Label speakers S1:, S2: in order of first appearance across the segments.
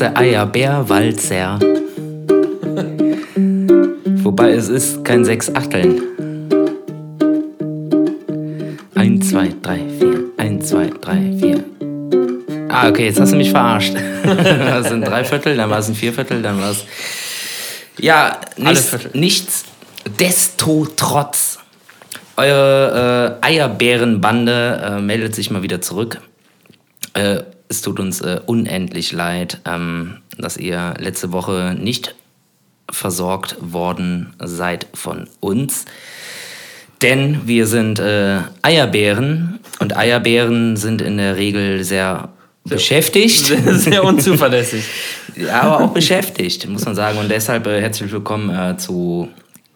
S1: der Eierbär-Walzer. Wobei es ist kein sechs Achteln. Eins, zwei, drei, vier. Eins, zwei, drei, vier. Ah, okay, jetzt hast du mich verarscht. das sind drei Viertel, dann war es ein Vierviertel, dann war es. Ja, nichts, nichts desto trotz. Eure äh, Eierbärenbande äh, meldet sich mal wieder zurück. Äh, es tut uns äh, unendlich leid, ähm, dass ihr letzte Woche nicht versorgt worden seid von uns. Denn wir sind äh, Eierbären und Eierbären sind in der Regel sehr, sehr beschäftigt.
S2: Sehr, sehr unzuverlässig.
S1: ja, aber auch beschäftigt, muss man sagen. Und deshalb äh, herzlich willkommen äh, zu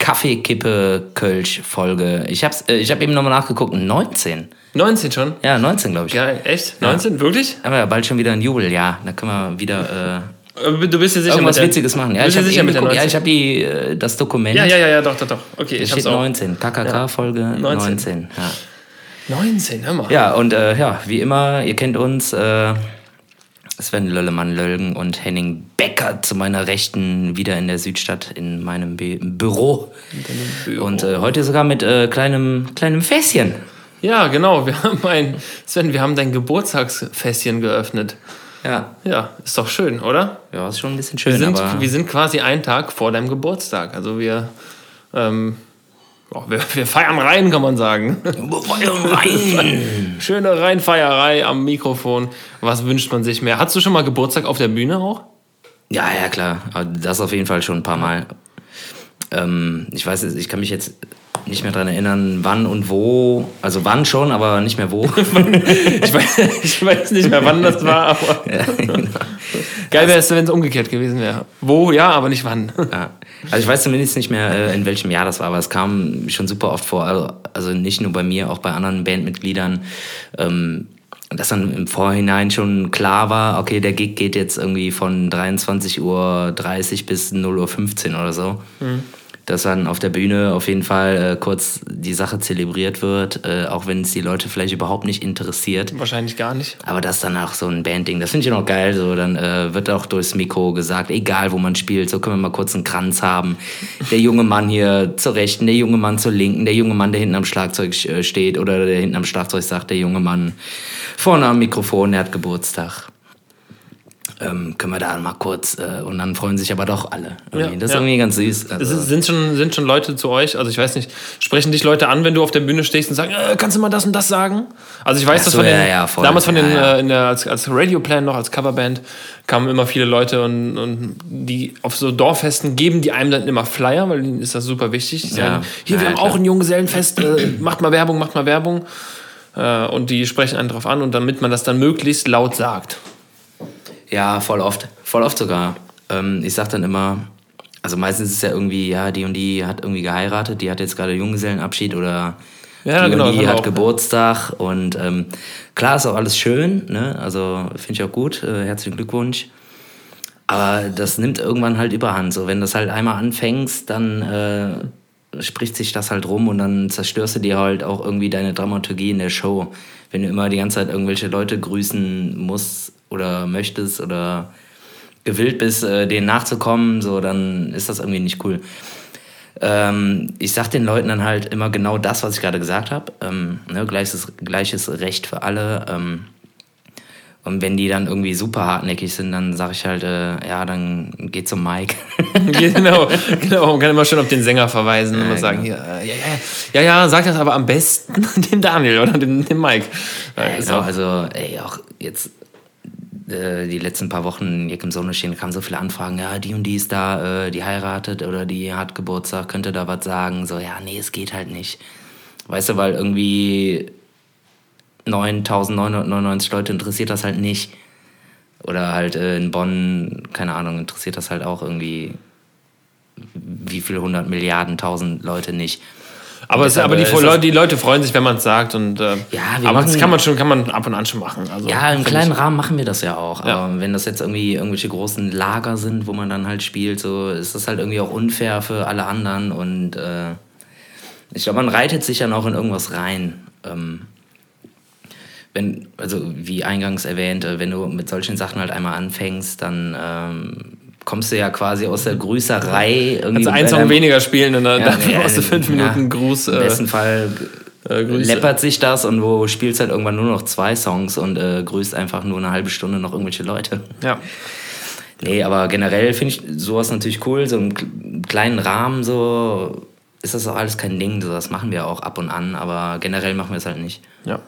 S1: Kaffeekippe Kölsch Folge. Ich habe äh, ich hab eben nochmal nachgeguckt, 19.
S2: 19 schon?
S1: Ja, 19 glaube ich.
S2: Ja, echt? 19? Ja. Wirklich?
S1: Aber ja bald schon wieder ein Jubeljahr. Da können wir wieder äh,
S2: Du bist ja sicher
S1: Irgendwas mit der, Witziges machen. Ja, ich habe ja, hab die, äh, das Dokument.
S2: Ja, ja, ja, ja, doch, doch, doch. Okay,
S1: ich steht 19. KKK-Folge ja. 19. 19.
S2: Ja. 19, hör mal.
S1: Ja, und äh, ja, wie immer, ihr kennt uns. Äh, Sven Löllemann Lölgen und Henning Becker zu meiner Rechten wieder in der Südstadt in meinem Be Büro. Büro. Und äh, heute sogar mit äh, kleinem, kleinem Fässchen.
S2: Ja, genau. Wir haben ein, Sven, wir haben dein Geburtstagsfässchen geöffnet.
S1: Ja.
S2: Ja, ist doch schön, oder?
S1: Ja, ist schon ein bisschen schön.
S2: Wir sind, wir sind quasi einen Tag vor deinem Geburtstag. Also wir, ähm, oh, wir, wir, feiern rein, kann man sagen. Wir feiern rein. Schöne Reinfeierei am Mikrofon. Was wünscht man sich mehr? Hattest du schon mal Geburtstag auf der Bühne auch?
S1: Ja, ja, klar. Das auf jeden Fall schon ein paar Mal. Ähm, ich weiß, ich kann mich jetzt nicht mehr daran erinnern, wann und wo. Also wann schon, aber nicht mehr wo.
S2: ich, weiß, ich, weiß, nicht mehr, wann das war, aber. Ja, genau. Geil wäre es, wenn es umgekehrt gewesen wäre. Wo, ja, aber nicht wann.
S1: Ja. Also ich weiß zumindest nicht mehr, äh, in welchem Jahr das war, aber es kam schon super oft vor. Also, also nicht nur bei mir, auch bei anderen Bandmitgliedern. Ähm, dass dann im Vorhinein schon klar war, okay, der Gig geht jetzt irgendwie von 23.30 Uhr bis 0.15 Uhr oder so. Mhm dass dann auf der Bühne auf jeden Fall äh, kurz die Sache zelebriert wird, äh, auch wenn es die Leute vielleicht überhaupt nicht interessiert.
S2: Wahrscheinlich gar nicht.
S1: Aber das ist dann auch so ein Bandding, das finde ich noch geil. So, dann äh, wird auch durchs Mikro gesagt, egal wo man spielt, so können wir mal kurz einen Kranz haben. Der junge Mann hier zur Rechten, der junge Mann zur Linken, der junge Mann, der hinten am Schlagzeug äh, steht oder der hinten am Schlagzeug sagt, der junge Mann vorne am Mikrofon, der hat Geburtstag ähm, können wir da mal kurz äh, und dann freuen sich aber doch alle. Ja, das ist ja. irgendwie ganz süß.
S2: Also sind, schon, sind schon Leute zu euch, also ich weiß nicht, sprechen dich Leute an, wenn du auf der Bühne stehst und sagen, äh, kannst du mal das und das sagen? Also ich weiß, so, dass von den, ja, damals von den, äh, in der, als, als Radioplan noch, als Coverband, kamen immer viele Leute und, und die auf so Dorffesten geben die einem dann immer Flyer, weil ihnen ist das super wichtig. Die sagen, hier, wir haben auch ein Junggesellenfest, äh, macht mal Werbung, macht mal Werbung. Äh, und die sprechen einen drauf an und damit man das dann möglichst laut sagt.
S1: Ja, voll oft. Voll oft sogar. Ähm, ich sag dann immer, also meistens ist es ja irgendwie, ja, die und die hat irgendwie geheiratet, die hat jetzt gerade Junggesellenabschied oder ja, die genau, und die hat Geburtstag. Und ähm, klar ist auch alles schön, ne? Also finde ich auch gut. Äh, herzlichen Glückwunsch. Aber das nimmt irgendwann halt überhand. So, wenn das halt einmal anfängst, dann äh, spricht sich das halt rum und dann zerstörst du dir halt auch irgendwie deine Dramaturgie in der Show. Wenn du immer die ganze Zeit irgendwelche Leute grüßen musst, oder möchtest oder gewillt bist, äh, denen nachzukommen, so, dann ist das irgendwie nicht cool. Ähm, ich sag den Leuten dann halt immer genau das, was ich gerade gesagt habe. Ähm, ne, gleiches, gleiches Recht für alle. Ähm, und wenn die dann irgendwie super hartnäckig sind, dann sage ich halt, äh, ja, dann geh zum Mike.
S2: genau, genau. Man kann immer schön auf den Sänger verweisen und ja, sagen, genau. hier, äh, ja, ja, ja, ja, sag das aber am besten dem Daniel oder dem, dem Mike.
S1: Ja, genau, also, ey, auch jetzt äh, die letzten paar Wochen hier im Sonnenschein kamen so viele Anfragen, ja, die und die ist da, äh, die heiratet oder die hat Geburtstag, könnte da was sagen. So, ja, nee, es geht halt nicht. Weißt du, weil irgendwie 9999 Leute interessiert das halt nicht. Oder halt äh, in Bonn, keine Ahnung, interessiert das halt auch irgendwie wie viele hundert Milliarden, tausend Leute nicht.
S2: Aber, es, aber die, Leute, die Leute freuen sich, wenn man es sagt. Und, äh, ja, aber das kann man, schon, kann man ab und an schon machen. Also,
S1: ja, im kleinen ich, Rahmen machen wir das ja auch. Ja. Aber wenn das jetzt irgendwie irgendwelche großen Lager sind, wo man dann halt spielt, so ist das halt irgendwie auch unfair für alle anderen. Und äh, ich glaube, man reitet sich dann auch in irgendwas rein. Ähm, wenn, also wie eingangs erwähnt, äh, wenn du mit solchen Sachen halt einmal anfängst, dann ähm, kommst du ja quasi aus der Grüßerei.
S2: Irgendwie also ein Song weniger spielen und dann ja, brauchst du fünf Minuten ja, Gruß.
S1: Im besten Fall äh, läppert sich das und wo spielst halt irgendwann nur noch zwei Songs und äh, grüßt einfach nur eine halbe Stunde noch irgendwelche Leute. Ja. Nee, aber generell finde ich sowas natürlich cool, so im kleinen Rahmen so ist das auch alles kein Ding, so das machen wir auch ab und an, aber generell machen wir es halt nicht.
S2: Ja.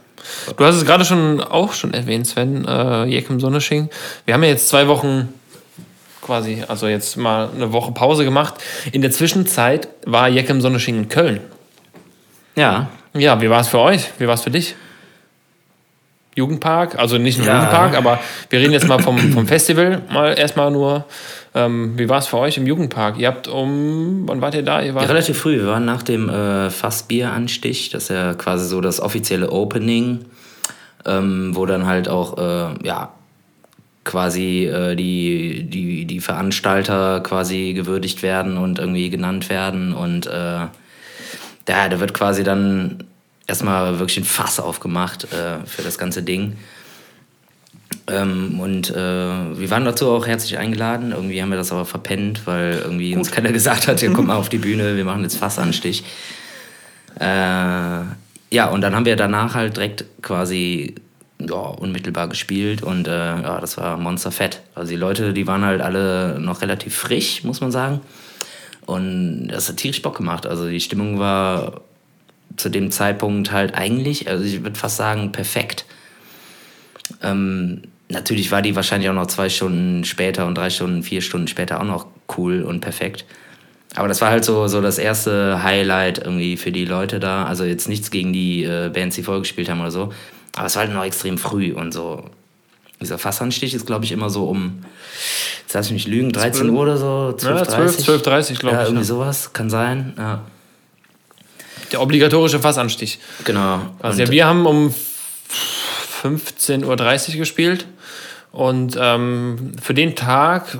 S2: Du hast es gerade schon auch schon erwähnt, Sven, äh, Jekim Sonnesching. Wir haben ja jetzt zwei Wochen quasi, also jetzt mal eine Woche Pause gemacht. In der Zwischenzeit war Jekim Sonnesching in Köln. Ja. Ja, wie war es für euch? Wie war es für dich? Jugendpark, also nicht nur ja. Jugendpark, aber wir reden jetzt mal vom, vom Festival, mal erstmal nur. Ähm, wie war es für euch im Jugendpark? Ihr habt um, wann wart ihr da? Ihr
S1: wart ja, relativ früh, wir waren nach dem äh, Fassbieranstich, das ist ja quasi so das offizielle Opening, ähm, wo dann halt auch, äh, ja, quasi äh, die, die, die Veranstalter quasi gewürdigt werden und irgendwie genannt werden und äh, ja, da wird quasi dann erstmal wirklich ein Fass aufgemacht äh, für das ganze Ding. Ähm, und äh, wir waren dazu auch herzlich eingeladen. Irgendwie haben wir das aber verpennt, weil irgendwie Gut. uns keiner gesagt hat, ja, komm mal auf die Bühne, wir machen jetzt Fassanstich. Äh, ja, und dann haben wir danach halt direkt quasi ja, unmittelbar gespielt und äh, ja, das war monsterfett. Also die Leute, die waren halt alle noch relativ frisch, muss man sagen. Und das hat tierisch Bock gemacht. Also die Stimmung war zu dem Zeitpunkt halt eigentlich, also ich würde fast sagen, perfekt. Ähm, natürlich war die wahrscheinlich auch noch zwei Stunden später und drei Stunden, vier Stunden später auch noch cool und perfekt. Aber das war halt so, so das erste Highlight irgendwie für die Leute da. Also jetzt nichts gegen die äh, Bands, die vorgespielt haben oder so. Aber es war halt noch extrem früh und so. Dieser Fassanstich ist, glaube ich, immer so um, jetzt lass ich mich lügen, 13 12. Uhr oder so, 12.30 ja, 12, 12 30, glaube ja, ich. Irgendwie ja. sowas, kann sein, ja.
S2: Der obligatorische Fassanstich. Genau. Also ja, wir haben um 15.30 Uhr gespielt und ähm, für den Tag,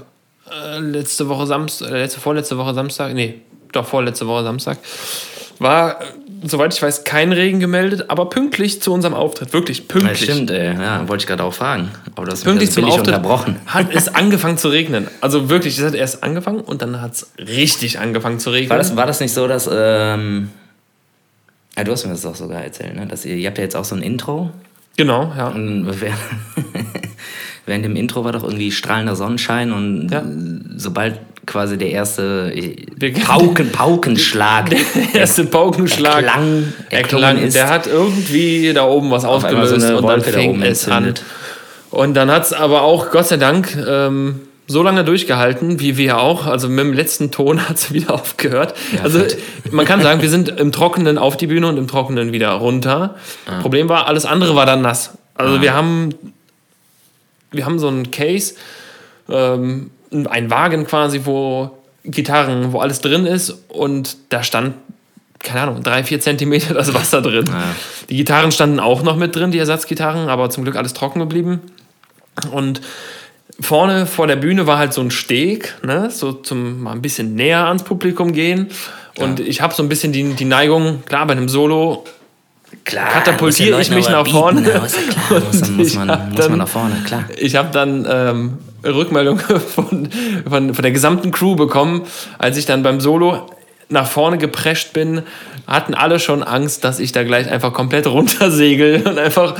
S2: äh, letzte Woche Samstag, äh, letzte, vorletzte Woche Samstag, nee, doch vorletzte Woche Samstag, war, soweit ich weiß, kein Regen gemeldet, aber pünktlich zu unserem Auftritt. Wirklich pünktlich.
S1: Ja, stimmt, ey. Ja, wollte ich gerade auch fragen. Aber das pünktlich
S2: zum Auftritt unterbrochen. hat es angefangen zu regnen. Also wirklich, es hat erst angefangen und dann hat es richtig angefangen zu regnen.
S1: War das, war das nicht so, dass. Ähm ja, du hast mir das doch sogar erzählt, ne? Dass ihr, ihr habt ja jetzt auch so ein Intro.
S2: Genau, ja.
S1: Und während dem Intro war doch irgendwie strahlender Sonnenschein und ja. sobald quasi der erste Pauken, Paukenschlag.
S2: Der erste Paukenschlag. Erklang, erklang ist. Der hat irgendwie da oben was Auf ausgelöst so und dann fing es an. Und dann hat es aber auch, Gott sei Dank, ähm, so lange durchgehalten, wie wir auch. Also mit dem letzten Ton hat es wieder aufgehört. Ja, also fett. man kann sagen, wir sind im Trockenen auf die Bühne und im Trockenen wieder runter. Ah. Problem war, alles andere war dann nass. Also ah. wir haben wir haben so einen Case, ähm, einen Wagen quasi, wo Gitarren, wo alles drin ist und da stand keine Ahnung, drei, vier Zentimeter das Wasser drin. Ja. Die Gitarren standen auch noch mit drin, die Ersatzgitarren, aber zum Glück alles trocken geblieben. Und vorne vor der Bühne war halt so ein Steg, ne? so zum mal ein bisschen näher ans Publikum gehen. Und ja. ich habe so ein bisschen die, die Neigung, klar, bei einem Solo klar, katapultiere ich mich nach vorne. Ja, klar, muss, dann, muss, man, muss man nach vorne, klar. Ich habe dann ähm, Rückmeldung von, von, von der gesamten Crew bekommen, als ich dann beim Solo nach vorne geprescht bin, hatten alle schon Angst, dass ich da gleich einfach komplett runtersegel und einfach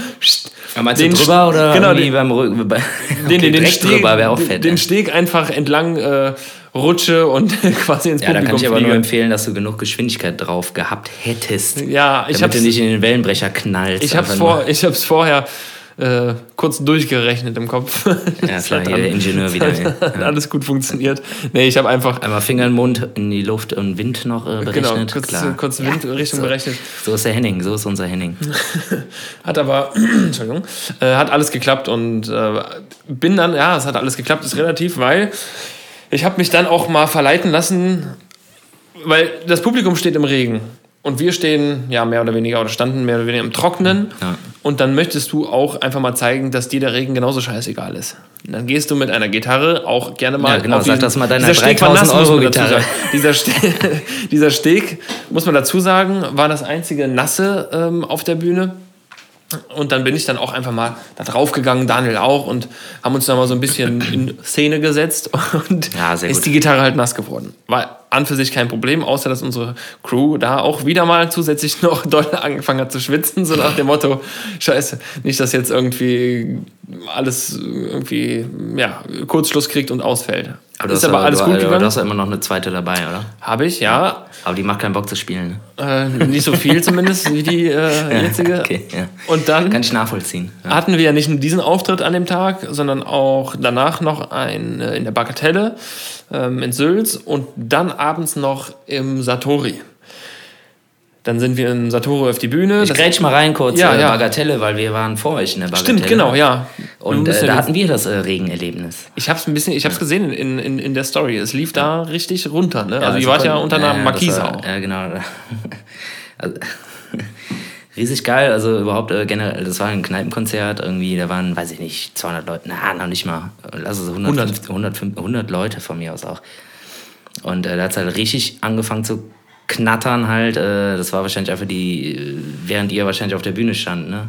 S2: ja, meinst den du drüber oder genau, den, beim Rücken? okay, den, den, den Steg, drüber auch fett. Den? Steg einfach entlang äh, rutsche und quasi ins
S1: ja, Publikum Ja, da kann ich aber nur empfehlen, dass du genug Geschwindigkeit drauf gehabt hättest. Ja, ich damit du nicht in den Wellenbrecher knallst.
S2: Ich hab's, vor, ich hab's vorher äh, kurz durchgerechnet im Kopf. Ja, klar, hier der Ingenieur wieder. Hat, hat ja. alles gut funktioniert. Nee, ich habe einfach.
S1: Einmal Finger in den Mund, in die Luft und Wind noch äh, berechnet. Genau, kurz, klar. kurz Windrichtung ja, so, berechnet. So ist der Henning, so ist unser Henning.
S2: hat aber, Entschuldigung, äh, hat alles geklappt und äh, bin dann, ja, es hat alles geklappt, ist relativ, weil ich habe mich dann auch mal verleiten lassen, weil das Publikum steht im Regen. Und wir stehen ja mehr oder weniger oder standen mehr oder weniger im Trockenen. Ja. Und dann möchtest du auch einfach mal zeigen, dass dir der Regen genauso scheißegal ist. Und dann gehst du mit einer Gitarre auch gerne mal. Ja, genau, sag das mal deiner 3000 Euro Gitarre. Dieser, Ste dieser Steg, muss man dazu sagen, war das einzige Nasse ähm, auf der Bühne. Und dann bin ich dann auch einfach mal da drauf gegangen, Daniel auch, und haben uns dann mal so ein bisschen in Szene gesetzt und ja, ist die Gitarre halt nass geworden. War an für sich kein Problem, außer dass unsere Crew da auch wieder mal zusätzlich noch doll angefangen hat zu schwitzen, so nach dem Motto, scheiße, nicht, dass jetzt irgendwie alles irgendwie, ja, Kurzschluss kriegt und ausfällt.
S1: Aber ist aber alles du, gut gegangen. Du hast ja immer noch eine zweite dabei, oder?
S2: Habe ich, ja.
S1: Aber die macht keinen Bock zu spielen.
S2: Äh, nicht so viel zumindest wie die äh, jetzige. okay, ja. Und dann
S1: kann ich nachvollziehen.
S2: Ja. Hatten wir ja nicht nur diesen Auftritt an dem Tag, sondern auch danach noch ein äh, in der Bagatelle ähm, in Sülz und dann abends noch im Satori. Dann sind wir in Satoru auf die Bühne.
S1: Ich grätsch mal rein kurz, ja, äh, ja. Bagatelle, weil wir waren vor euch in der Bagatelle.
S2: Stimmt, genau, ja.
S1: Und äh, da hatten wir das äh, Regenerlebnis.
S2: Ich habe es ein bisschen, ich habe es gesehen in, in, in der Story. Es lief da richtig runter. Ne? also ihr wart ja unter einer Markise auch.
S1: Ja, genau. also, riesig geil. Also überhaupt äh, generell, das war ein Kneipenkonzert irgendwie. Da waren, weiß ich nicht, 200 Leute. Na, noch nicht mal. Lass es 100, 100, 100 Leute von mir aus auch. Und äh, da hat es halt richtig angefangen zu Knattern halt. Äh, das war wahrscheinlich einfach die, während ihr wahrscheinlich auf der Bühne stand, ne?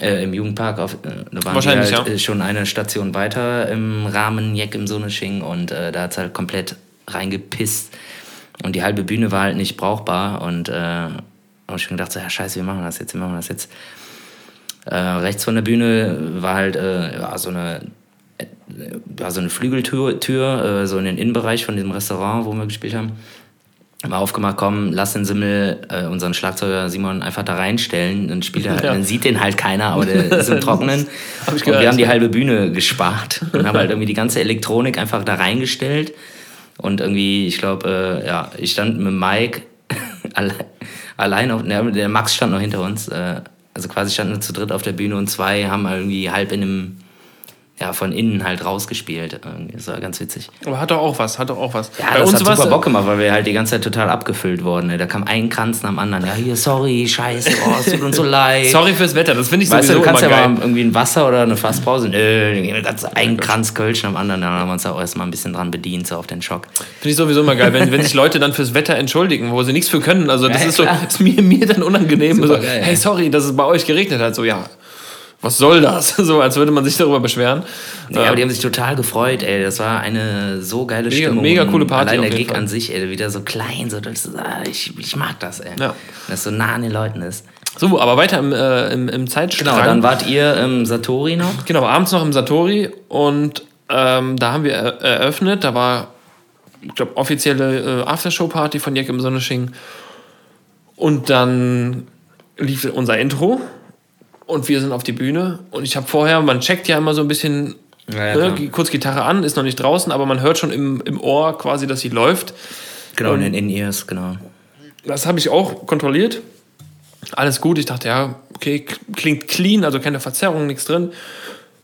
S1: Äh, Im Jugendpark. Auf, äh, da waren wahrscheinlich, halt, ja. Äh, schon eine Station weiter im Rahmen Jeck im Sonnesching und äh, da hat es halt komplett reingepisst. Und die halbe Bühne war halt nicht brauchbar und äh, ich schon gedacht, so, ja scheiße, wir machen das jetzt, wir machen das jetzt. Äh, rechts von der Bühne war halt äh, ja, so eine ja, so eine Flügeltür, Tür, so in den Innenbereich von diesem Restaurant, wo wir gespielt haben mal aufgemacht, komm, lass den Simmel, äh, unseren Schlagzeuger Simon, einfach da reinstellen. Dann spielt er, ja. dann sieht den halt keiner, aber der ist im Trockenen. Hab ich und wir haben die halbe Bühne gespart und haben halt irgendwie die ganze Elektronik einfach da reingestellt. Und irgendwie, ich glaube, äh, ja, ich stand mit Mike allein, allein auf, der Max stand noch hinter uns. Äh, also quasi standen wir zu dritt auf der Bühne und zwei haben irgendwie halb in einem ja, von innen halt rausgespielt. Das war ganz witzig.
S2: Aber hat doch auch was, hat doch auch was.
S1: Ja, Bei das uns hat super Bock gemacht, weil wir halt die ganze Zeit total abgefüllt wurden. Da kam ein Kranz nach dem anderen. Ja, hier, sorry, scheiße, oh, es tut uns so leid.
S2: sorry fürs Wetter, das finde ich
S1: weißt sowieso du, du kannst ja geil. mal irgendwie ein Wasser oder eine Fasspause. Nö, ganz ein Kranz Kölsch nach dem anderen. Dann haben wir uns auch erstmal ein bisschen dran bedient, so auf den Schock.
S2: Finde ich sowieso immer geil, wenn, wenn sich Leute dann fürs Wetter entschuldigen, wo sie nichts für können. Also das ja, ist so, ist mir, mir dann unangenehm. So, hey, sorry, dass es bei euch geregnet hat. So, ja, was soll das? So, als würde man sich darüber beschweren.
S1: Ja, aber die haben sich total gefreut, ey. Das war eine so geile mega, Stimmung.
S2: Mega coole Party.
S1: Allein der Gig an sich, ey, wieder so klein, so, ah, ich, ich mag das, ey. Ja. Dass so nah an den Leuten ist.
S2: So, aber weiter im, äh, im, im Zeitstrang.
S1: Genau, dann wart ihr im Satori noch.
S2: Genau, abends noch im Satori und ähm, da haben wir eröffnet. Da war, ich glaube, offizielle äh, Aftershow-Party von Jack im Sonnesching. Und dann lief unser Intro und wir sind auf die Bühne und ich habe vorher, man checkt ja immer so ein bisschen ja, ja, ne, kurz Gitarre an, ist noch nicht draußen, aber man hört schon im, im Ohr quasi, dass sie läuft.
S1: Genau, und in den In-Ears, genau.
S2: Das habe ich auch kontrolliert. Alles gut. Ich dachte, ja, okay, klingt clean, also keine Verzerrung, nichts drin.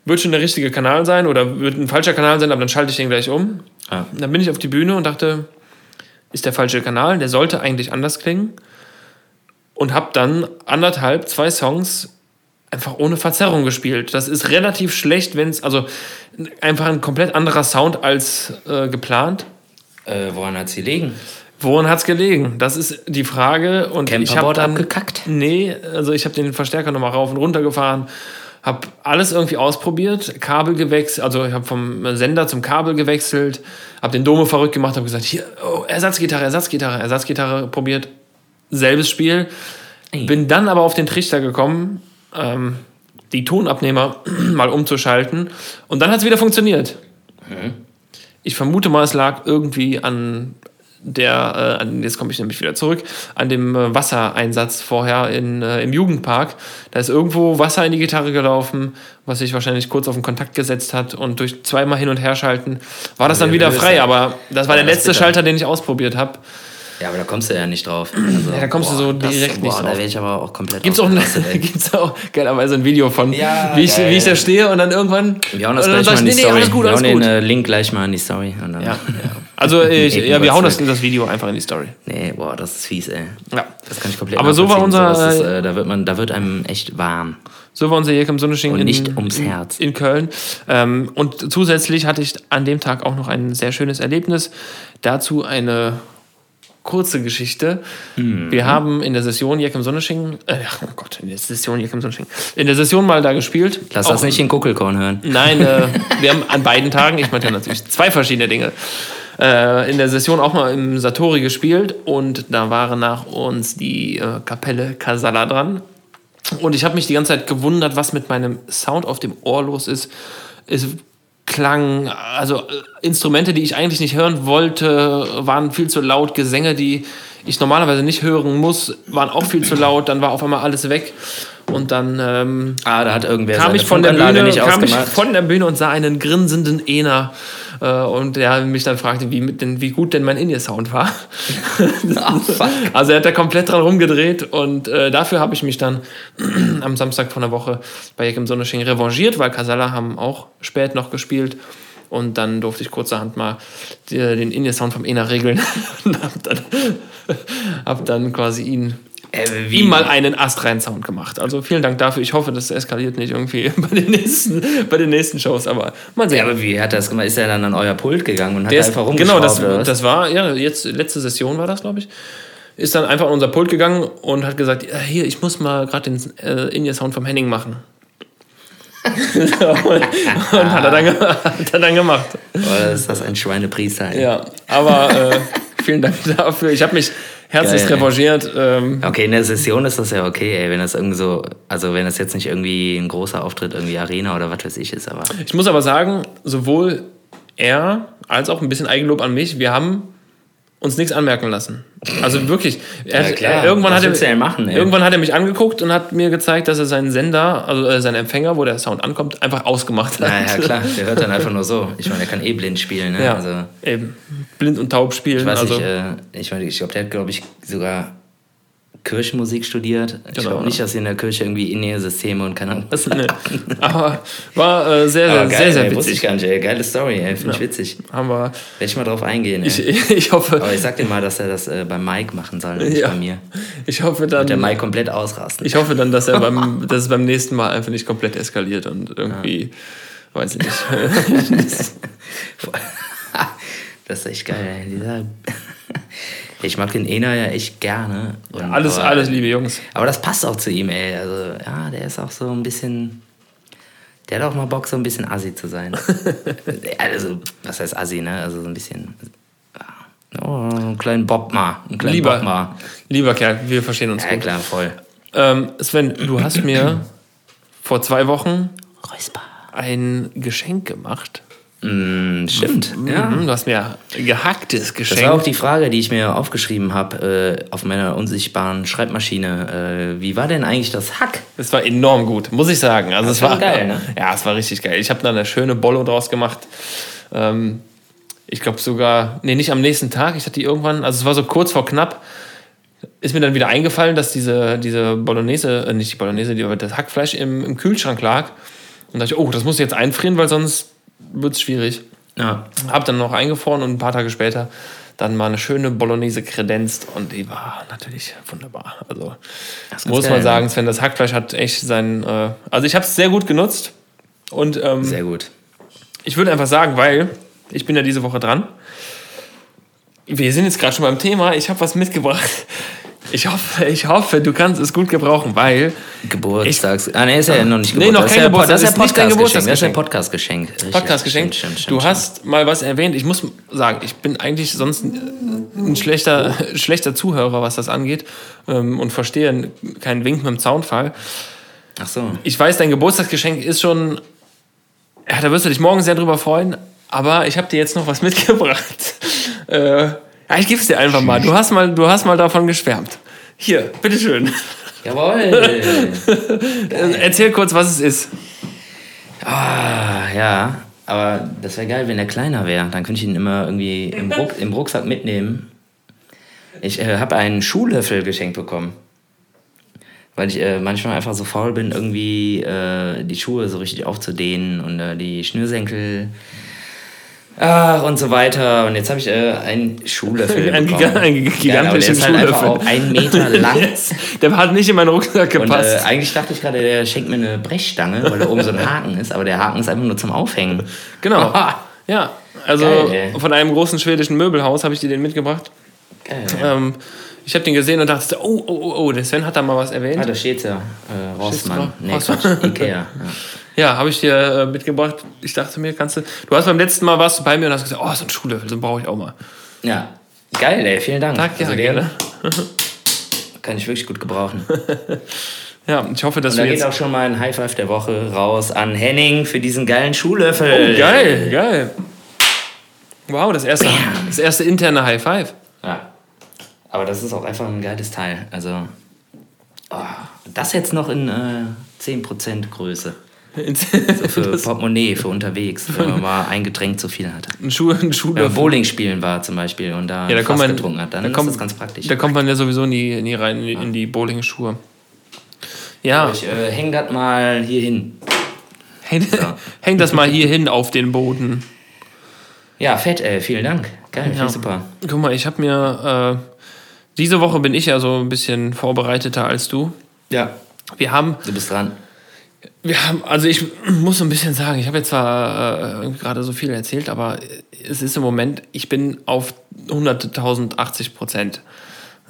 S2: Wird schon der richtige Kanal sein oder wird ein falscher Kanal sein, aber dann schalte ich den gleich um. Ja. Dann bin ich auf die Bühne und dachte, ist der falsche Kanal, der sollte eigentlich anders klingen. Und habe dann anderthalb, zwei Songs einfach ohne Verzerrung gespielt. Das ist relativ schlecht, wenn es, also einfach ein komplett anderer Sound als äh, geplant.
S1: Äh, woran hat es gelegen?
S2: Woran hat es gelegen? Das ist die Frage. Und
S1: ich habe dann abgekackt.
S2: Nee, also ich habe den Verstärker nochmal rauf und runter gefahren, habe alles irgendwie ausprobiert, Kabel gewechselt, also ich habe vom Sender zum Kabel gewechselt, habe den Dome verrückt gemacht, habe gesagt, hier, oh, Ersatzgitarre, Ersatzgitarre, Ersatzgitarre probiert, selbes Spiel. Bin dann aber auf den Trichter gekommen, ähm, die Tonabnehmer mal umzuschalten. Und dann hat es wieder funktioniert. Mhm. Ich vermute mal, es lag irgendwie an der, äh, jetzt komme ich nämlich wieder zurück, an dem äh, Wassereinsatz vorher in, äh, im Jugendpark. Da ist irgendwo Wasser in die Gitarre gelaufen, was sich wahrscheinlich kurz auf den Kontakt gesetzt hat und durch zweimal hin und her schalten war das dann wieder frei. Aber das war der letzte Schalter, den ich ausprobiert habe.
S1: Ja, aber da kommst du ja nicht drauf. Also,
S2: ja, da kommst boah, du so direkt das, nicht
S1: boah, drauf. Da wäre ich aber auch komplett
S2: Gibt's auch, gibt's auch geilerweise ein Video von, ja, wie, ich, wie ich da stehe und dann irgendwann.
S1: Wir hauen das gleich mal in die nee, Story. Nee, gut, wir hauen den äh, Link gleich mal in die Story. Und.
S2: Also, ich, ja, wir hauen das, das Video einfach in die Story.
S1: Nee, boah, das ist fies, ey.
S2: Ja.
S1: Das kann ich komplett
S2: Aber so war unser.
S1: So, ist, äh, da, wird man, da wird einem echt warm.
S2: So war unser Jekem Sonnesching
S1: in, nicht ums Herz.
S2: in Köln. Ähm, und zusätzlich hatte ich an dem Tag auch noch ein sehr schönes Erlebnis. Dazu eine kurze Geschichte. Mhm. Wir haben in der Session Jack im Sonneschingen, äh, oh Gott, in der Session Jack im Sonneschingen, in der Session mal da gespielt.
S1: Lass das nicht in Kuckelkorn hören.
S2: Nein, äh, wir haben an beiden Tagen, ich meinte natürlich zwei verschiedene Dinge, äh, in der Session auch mal im Satori gespielt und da waren nach uns die äh, Kapelle Casala dran. Und ich habe mich die ganze Zeit gewundert, was mit meinem Sound auf dem Ohr los ist. Es klang, also äh, Instrumente, die ich eigentlich nicht hören wollte, waren viel zu laut. Gesänge, die ich normalerweise nicht hören muss, waren auch viel zu laut. Dann war auf einmal alles weg. Und dann ähm,
S1: ah, da hat irgendwer
S2: kam ich von der Bühne, nicht kam ich von der Bühne und sah einen grinsenden Ener und der mich dann fragte, wie, denn, wie gut denn mein In-Ear-Sound war. oh, also er hat da komplett dran rumgedreht und äh, dafür habe ich mich dann am Samstag von der Woche bei Jack im Sonnesching revanchiert, weil Casala haben auch spät noch gespielt. Und dann durfte ich kurzerhand mal den In-Ear-Sound vom Ener regeln und habe dann, hab dann quasi ihn äh, ihm mal einen astreinen Sound gemacht. Also vielen Dank dafür. Ich hoffe, das eskaliert nicht irgendwie bei den nächsten, bei den nächsten Shows. Aber
S1: mal sehen. Ja, aber wie hat das gemacht? Ist er dann an euer Pult gegangen und hat
S2: ist,
S1: einfach
S2: rumgeschraubt? Genau, das, das war, ja, jetzt letzte Session war das, glaube ich. Ist dann einfach an unser Pult gegangen und hat gesagt, ja, hier, ich muss mal gerade den äh, In-Ear-Sound vom Henning machen. und, und hat, er dann, hat er dann gemacht.
S1: Oh, ist das ein Schweinepriester.
S2: Ja, aber äh, vielen Dank dafür. Ich habe mich herzlich revanchiert. Ähm.
S1: Okay, in der Session ist das ja okay, ey, wenn das irgendwie so, also wenn das jetzt nicht irgendwie ein großer Auftritt, irgendwie Arena oder was weiß ich ist, aber.
S2: Ich muss aber sagen, sowohl er als auch ein bisschen Eigenlob an mich, wir haben uns nichts anmerken lassen. Also wirklich. Er, ja, klar. irgendwann, hat er, machen, irgendwann hat er mich angeguckt und hat mir gezeigt, dass er seinen Sender, also äh, seinen Empfänger, wo der Sound ankommt, einfach ausgemacht hat.
S1: Ja, ja klar, der hört dann einfach nur so. Ich meine, er kann eh blind spielen. Ne?
S2: Ja, also, eben. Blind und taub spielen.
S1: Ich weiß
S2: also.
S1: nicht, äh, ich, mein, ich glaube, der hat, glaube ich, sogar Kirchenmusik studiert. Ich genau. glaube nicht, dass sie in der Kirche irgendwie In-Nähe-Systeme und keine Ahnung was nee.
S2: Aber war äh, sehr,
S1: Aber geil,
S2: sehr, sehr
S1: ey, witzig. Wusste ich gar nicht, ey. Geile Story, ey. Finde ja. ich witzig.
S2: Haben wir.
S1: Werde ich mal drauf eingehen, ey.
S2: Ich, ich hoffe.
S1: Aber ich sag dir mal, dass er das äh, bei Mike machen soll, nicht ja. bei mir.
S2: Ich hoffe dann. Wird
S1: der Mike komplett ausrasten.
S2: Ich hoffe dann, dass er beim, dass es beim nächsten Mal einfach nicht komplett eskaliert und irgendwie, ja. weiß ich nicht.
S1: das ist echt geil, ey. Dieser ich mag den Ena ja echt gerne.
S2: Und, ja, alles, aber, alles liebe Jungs.
S1: Aber das passt auch zu ihm, ey. Also, ja, der ist auch so ein bisschen. Der hat auch mal Bock, so ein bisschen assi zu sein. also, was heißt assi, ne? Also so ein bisschen. Oh, einen kleinen Bob mal. Einen kleinen
S2: lieber,
S1: Bob mal.
S2: Lieber Kerl, wir verstehen uns
S1: ja, gut. klar, voll.
S2: Ähm, Sven, du hast mir vor zwei Wochen ein Geschenk gemacht.
S1: Mm, stimmt.
S2: Mhm, ja. Du hast mir gehacktes Geschenk.
S1: Das war auch die Frage, die ich mir aufgeschrieben habe äh, auf meiner unsichtbaren Schreibmaschine. Äh, wie war denn eigentlich das Hack?
S2: Es war enorm gut, muss ich sagen. Also das es war geil, ne? Ja, es war richtig geil. Ich habe da eine schöne Bollo draus gemacht. Ähm, ich glaube sogar, nee, nicht am nächsten Tag. Ich hatte die irgendwann, also es war so kurz vor knapp, ist mir dann wieder eingefallen, dass diese, diese Bolognese, äh, nicht die Bolognese, die, das Hackfleisch im, im Kühlschrank lag. Und dachte ich, oh, das muss ich jetzt einfrieren, weil sonst wird es schwierig. Ja. Hab dann noch eingefroren und ein paar Tage später dann mal eine schöne Bolognese kredenzt und die war natürlich wunderbar. Also muss man sagen, Sven, das Hackfleisch hat echt sein. Äh, also ich habe es sehr gut genutzt und ähm,
S1: sehr gut.
S2: Ich würde einfach sagen, weil ich bin ja diese Woche dran. Wir sind jetzt gerade schon beim Thema. Ich habe was mitgebracht. Ich hoffe, ich hoffe, du kannst es gut gebrauchen, weil.
S1: Geburtstags. Ich, ah, nee, ist ja noch nicht Geburtstag. Nee, noch kein Geburtstag. Das ist ja Geburtstagsgeschenk. Das ist ein Podcastgeschenk.
S2: Podcastgeschenk. Du hast mal was erwähnt. Ich muss sagen, ich bin eigentlich sonst ein schlechter, schlechter Zuhörer, was das angeht. Ähm, und verstehe keinen Wink mit dem Zaunfall.
S1: Ach so.
S2: Ich weiß, dein Geburtstagsgeschenk ist schon. Ja, da wirst du dich morgen sehr drüber freuen. Aber ich habe dir jetzt noch was mitgebracht. Äh, ja, ich geb's dir einfach mal. Du hast mal, du hast mal davon geschwärmt. Hier, bitteschön.
S1: Jawohl.
S2: Erzähl kurz, was es ist.
S1: Ah, ja. Aber das wäre geil, wenn er kleiner wäre. Dann könnte ich ihn immer irgendwie im, Ruck, im Rucksack mitnehmen. Ich äh, habe einen Schuhlöffel geschenkt bekommen. Weil ich äh, manchmal einfach so faul bin, irgendwie äh, die Schuhe so richtig aufzudehnen und äh, die Schnürsenkel Ach, und so weiter. Und jetzt habe ich äh, einen Schuhlöffel.
S2: ein, Giga ein gigantischen ja,
S1: Schuhlöffel. Halt einen Meter lang.
S2: der hat nicht in meinen Rucksack gepasst.
S1: Und, äh, eigentlich dachte ich gerade, der schenkt mir eine Brechstange, weil da oben so ein Haken ist. Aber der Haken ist einfach nur zum Aufhängen.
S2: Genau. ja, also Geil, von einem großen schwedischen Möbelhaus habe ich dir den mitgebracht. Geil, ähm, ich habe den gesehen und dachte, oh, oh, oh, oh, der Sven hat da mal was erwähnt. Ah,
S1: da steht ja. Äh, Rossmann. Nee, Quatsch, Ikea.
S2: Ja, ja habe ich dir äh, mitgebracht. Ich dachte mir, kannst du. Du hast beim letzten Mal warst du bei mir und hast gesagt, oh, so ein Schuhlöffel, so brauche ich auch mal.
S1: Ja. Geil, ey, vielen Dank.
S2: Danke, also, gerne.
S1: Kann ich wirklich gut gebrauchen.
S2: ja, ich hoffe, dass
S1: und da wir geht auch schon mal ein High Five der Woche raus an Henning für diesen geilen Schuhlöffel.
S2: Oh, geil, geil. Wow, das erste, das erste interne High Five.
S1: Ja. Aber das ist auch einfach ein geiles Teil. Also, oh, das jetzt noch in äh, 10% Größe. So für Portemonnaie, für unterwegs, wenn man mal ein Getränk zu viel hatte.
S2: Ein Schuh, ein Schuh
S1: wenn man Bowling spielen war zum Beispiel und da,
S2: ja, da
S1: kommt
S2: man,
S1: getrunken hat, dann
S2: da kommt,
S1: ist das ganz praktisch.
S2: Da kommt man ja sowieso nie, nie rein in, in die Bowling-Schuhe.
S1: Ja. Ich äh, häng das mal hier hin.
S2: Häng, so. häng das mal hier hin auf den Boden.
S1: Ja, fett, ey, vielen Dank. Geil, ja. super.
S2: Guck mal, ich habe mir äh, diese Woche bin ich ja so ein bisschen vorbereiteter als du.
S1: Ja.
S2: Wir haben.
S1: Du bist dran.
S2: Wir haben, also ich muss so ein bisschen sagen, ich habe jetzt zwar äh, gerade so viel erzählt, aber es ist im Moment, ich bin auf 100.080 Prozent.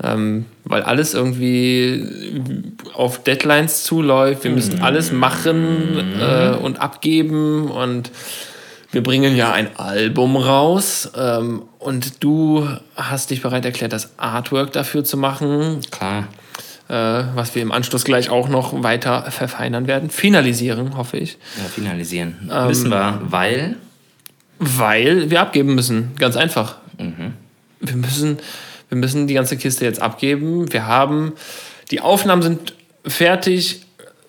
S2: Ähm, weil alles irgendwie auf Deadlines zuläuft. Wir müssen alles machen äh, und abgeben und wir bringen ja ein Album raus ähm, und du hast dich bereit erklärt, das Artwork dafür zu machen.
S1: Klar.
S2: Äh, was wir im Anschluss gleich auch noch weiter verfeinern werden. Finalisieren, hoffe ich.
S1: Ja, finalisieren. Ähm, Müssen wir, weil?
S2: Weil wir abgeben müssen. Ganz einfach. Mhm. Wir, müssen, wir müssen die ganze Kiste jetzt abgeben. Wir haben, die Aufnahmen sind fertig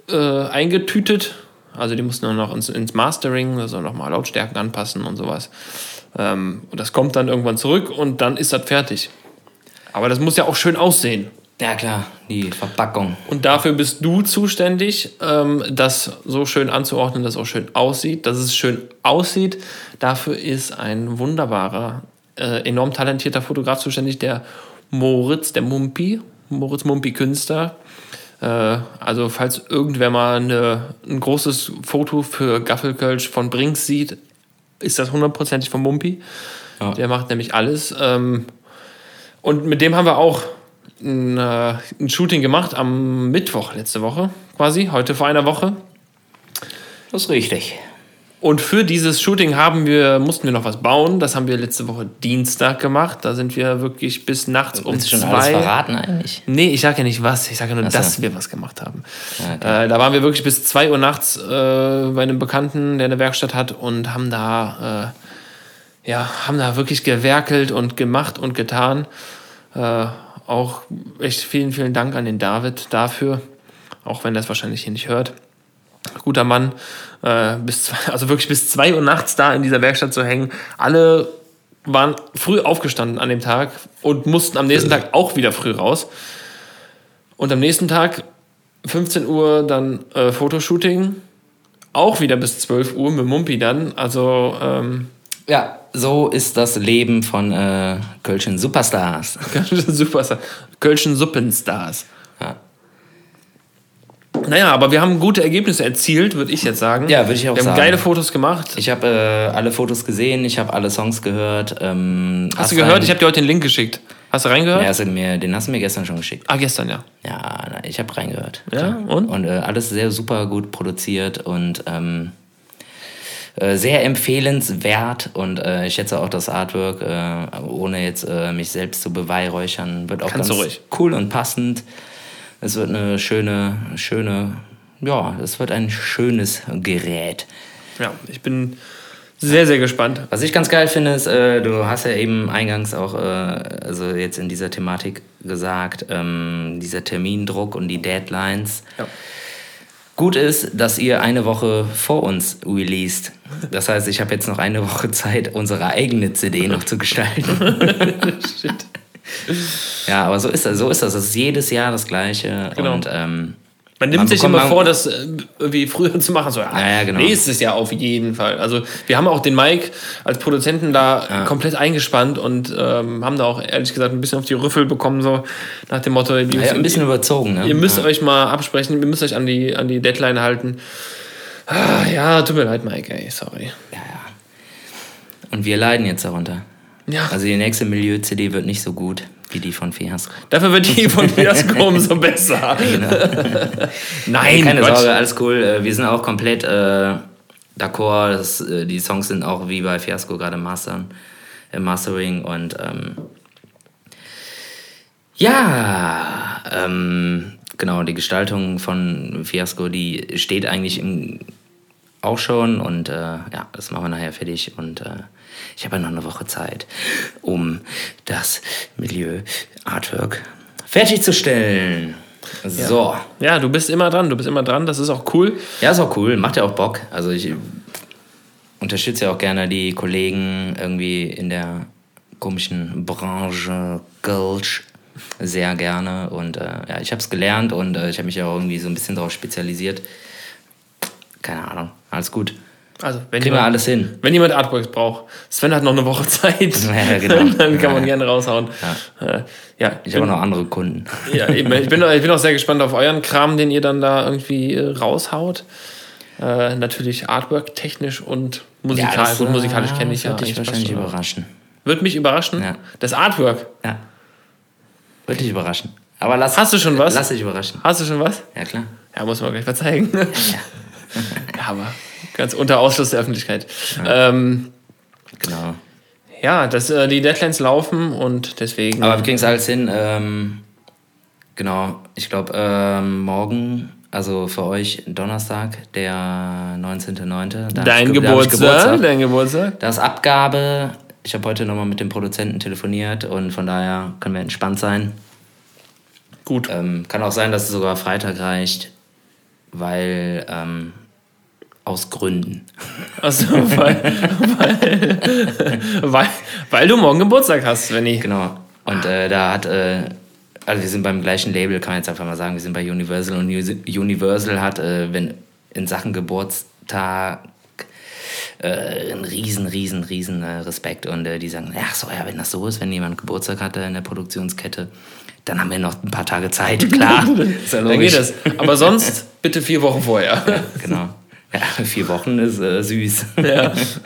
S2: äh, eingetütet also die mussten dann noch ins, ins Mastering, also nochmal Lautstärken anpassen und sowas. Ähm, und das kommt dann irgendwann zurück und dann ist das fertig. Aber das muss ja auch schön aussehen.
S1: Ja klar, die Verpackung.
S2: Und dafür bist du zuständig, ähm, das so schön anzuordnen, dass es auch schön aussieht. Dass es schön aussieht, dafür ist ein wunderbarer, äh, enorm talentierter Fotograf zuständig, der Moritz, der Mumpi, Moritz Mumpi Künstler. Äh, also falls irgendwer mal eine, ein großes Foto für Gaffelkölsch von Brinks sieht, ist das hundertprozentig von Mumpi. Ja. Der macht nämlich alles. Ähm, und mit dem haben wir auch ein, äh, ein Shooting gemacht am Mittwoch letzte Woche, quasi, heute vor einer Woche.
S1: Das ist richtig.
S2: Und für dieses Shooting haben wir, mussten wir noch was bauen. Das haben wir letzte Woche Dienstag gemacht. Da sind wir wirklich bis nachts um
S1: Willst du schon alles verraten eigentlich?
S2: Nee, ich sage ja nicht was. Ich sage ja nur, so. dass wir was gemacht haben. Okay. Äh, da waren wir wirklich bis 2 Uhr nachts äh, bei einem Bekannten, der eine Werkstatt hat und haben da, äh, ja, haben da wirklich gewerkelt und gemacht und getan. Auch echt vielen, vielen Dank an den David dafür. Auch wenn er es wahrscheinlich hier nicht hört guter Mann, äh, bis zwei, also wirklich bis zwei Uhr nachts da in dieser Werkstatt zu hängen. Alle waren früh aufgestanden an dem Tag und mussten am nächsten Tag auch wieder früh raus. Und am nächsten Tag, 15 Uhr, dann äh, Fotoshooting. Auch wieder bis 12 Uhr mit Mumpi dann. Also, ähm,
S1: ja, so ist das Leben von äh, Kölschen Superstars.
S2: Kölschen Superstars. Kölschen Suppenstars. Ja. Naja, aber wir haben gute Ergebnisse erzielt, würde ich jetzt sagen.
S1: Ja, würde ich auch
S2: sagen.
S1: Wir
S2: haben geile Fotos gemacht.
S1: Ich habe äh, alle Fotos gesehen, ich habe alle Songs gehört. Ähm,
S2: hast, hast du gehört? Ich habe dir heute den Link geschickt. Hast du reingehört?
S1: Ja, mir, den hast du mir gestern schon geschickt.
S2: Ah, gestern, ja.
S1: Ja, ich habe reingehört.
S2: Ja, und?
S1: Und äh, alles sehr super gut produziert und ähm, äh, sehr empfehlenswert und äh, ich schätze auch das Artwork, äh, ohne jetzt äh, mich selbst zu beweihräuchern, wird auch Kannst ganz cool und passend. Es wird eine schöne, schöne, ja, es wird ein schönes Gerät.
S2: Ja, ich bin sehr, sehr gespannt.
S1: Was ich ganz geil finde, ist, äh, du hast ja eben eingangs auch, äh, also jetzt in dieser Thematik gesagt, ähm, dieser Termindruck und die Deadlines. Ja. Gut ist, dass ihr eine Woche vor uns released. Das heißt, ich habe jetzt noch eine Woche Zeit, unsere eigene CD noch zu gestalten. Shit. Ja, aber so ist das. So ist das. Das ist jedes Jahr das Gleiche. Genau. Und, ähm,
S2: man nimmt man sich immer vor, das äh, wie früher zu machen. So, ja, ja, genau. Nächstes Jahr auf jeden Fall. Also wir haben auch den Mike als Produzenten da ja. komplett eingespannt und ähm, haben da auch ehrlich gesagt ein bisschen auf die Rüffel bekommen, so nach dem Motto,
S1: ja, ein bisschen ihr, überzogen. Ne?
S2: Ihr müsst euch mal absprechen, ihr müsst euch an die, an die Deadline halten. Ah, ja, tut mir leid, Mike, ey, sorry.
S1: Ja, ja. Und wir leiden jetzt darunter. Ja. Also die nächste Milieu-CD wird nicht so gut. Wie die von Fiasco.
S2: Dafür wird die von Fiasco umso besser. genau.
S1: Nein, keine Gott. Sorge, alles cool. Äh, wir sind auch komplett äh, d'accord. Das, äh, die Songs sind auch wie bei Fiasco gerade Mastern, im Mastering und ähm, ja, ähm, genau, die Gestaltung von Fiasco, die steht eigentlich im, auch schon und äh, ja, das machen wir nachher fertig und äh, ich habe ja noch eine Woche Zeit, um das Milieu Artwork fertigzustellen. So.
S2: Ja. ja, du bist immer dran, du bist immer dran, das ist auch cool.
S1: Ja, ist auch cool, macht ja auch Bock. Also ich unterstütze ja auch gerne die Kollegen irgendwie in der komischen Branche Gulch sehr gerne und äh, ja, ich habe es gelernt und äh, ich habe mich auch irgendwie so ein bisschen darauf spezialisiert. Keine Ahnung, alles gut. Also, wenn
S2: Kriegen jemand, wir alles hin. Wenn jemand Artworks braucht, Sven hat noch eine Woche Zeit, ja, genau. dann kann man ja. gerne raushauen.
S1: Ja, äh, ja ich habe noch andere Kunden.
S2: Ja, eben. Ich bin, ich bin auch sehr gespannt auf euren Kram, den ihr dann da irgendwie äh, raushaut. Äh, natürlich Artwork technisch und musikalisch. Ja, Gut, musikalisch kenne ich ja. Würde dich wahrscheinlich überraschen. Wird mich überraschen? Ja. Das Artwork? Ja.
S1: Würde dich überraschen. Aber lass,
S2: Hast du schon was?
S1: Lass dich überraschen.
S2: Hast du schon was?
S1: Ja, klar.
S2: Ja, muss man gleich mal zeigen. Ja, ja. aber ganz unter Ausschluss der Öffentlichkeit. Ja. Ähm, genau. Ja, das, äh, die Deadlines laufen und deswegen.
S1: Aber wir kriegen es alles hin. Ähm, genau, ich glaube, ähm, morgen, also für euch Donnerstag, der 19.09. Dein Geburtstag, Geburtstag. Dein Geburtstag. Das Abgabe ich habe heute nochmal mit dem Produzenten telefoniert und von daher können wir entspannt sein. Gut. Ähm, kann auch sein, dass es sogar Freitag reicht, weil ähm, aus Gründen. Also,
S2: weil, weil, weil, weil, du morgen Geburtstag hast, wenn ich.
S1: Genau. Und äh, da hat, äh, also wir sind beim gleichen Label, kann man jetzt einfach mal sagen, wir sind bei Universal und Universal hat, äh, wenn in Sachen Geburtstag äh, ein riesen, riesen, riesen äh, Respekt. Und äh, die sagen, ja, so, ja, wenn das so ist, wenn jemand Geburtstag hatte in der Produktionskette, dann haben wir noch ein paar Tage Zeit, klar.
S2: ja dann geht das. Aber sonst bitte vier Wochen vorher.
S1: ja, genau. Ja, vier Wochen ist äh, süß. Ja. Das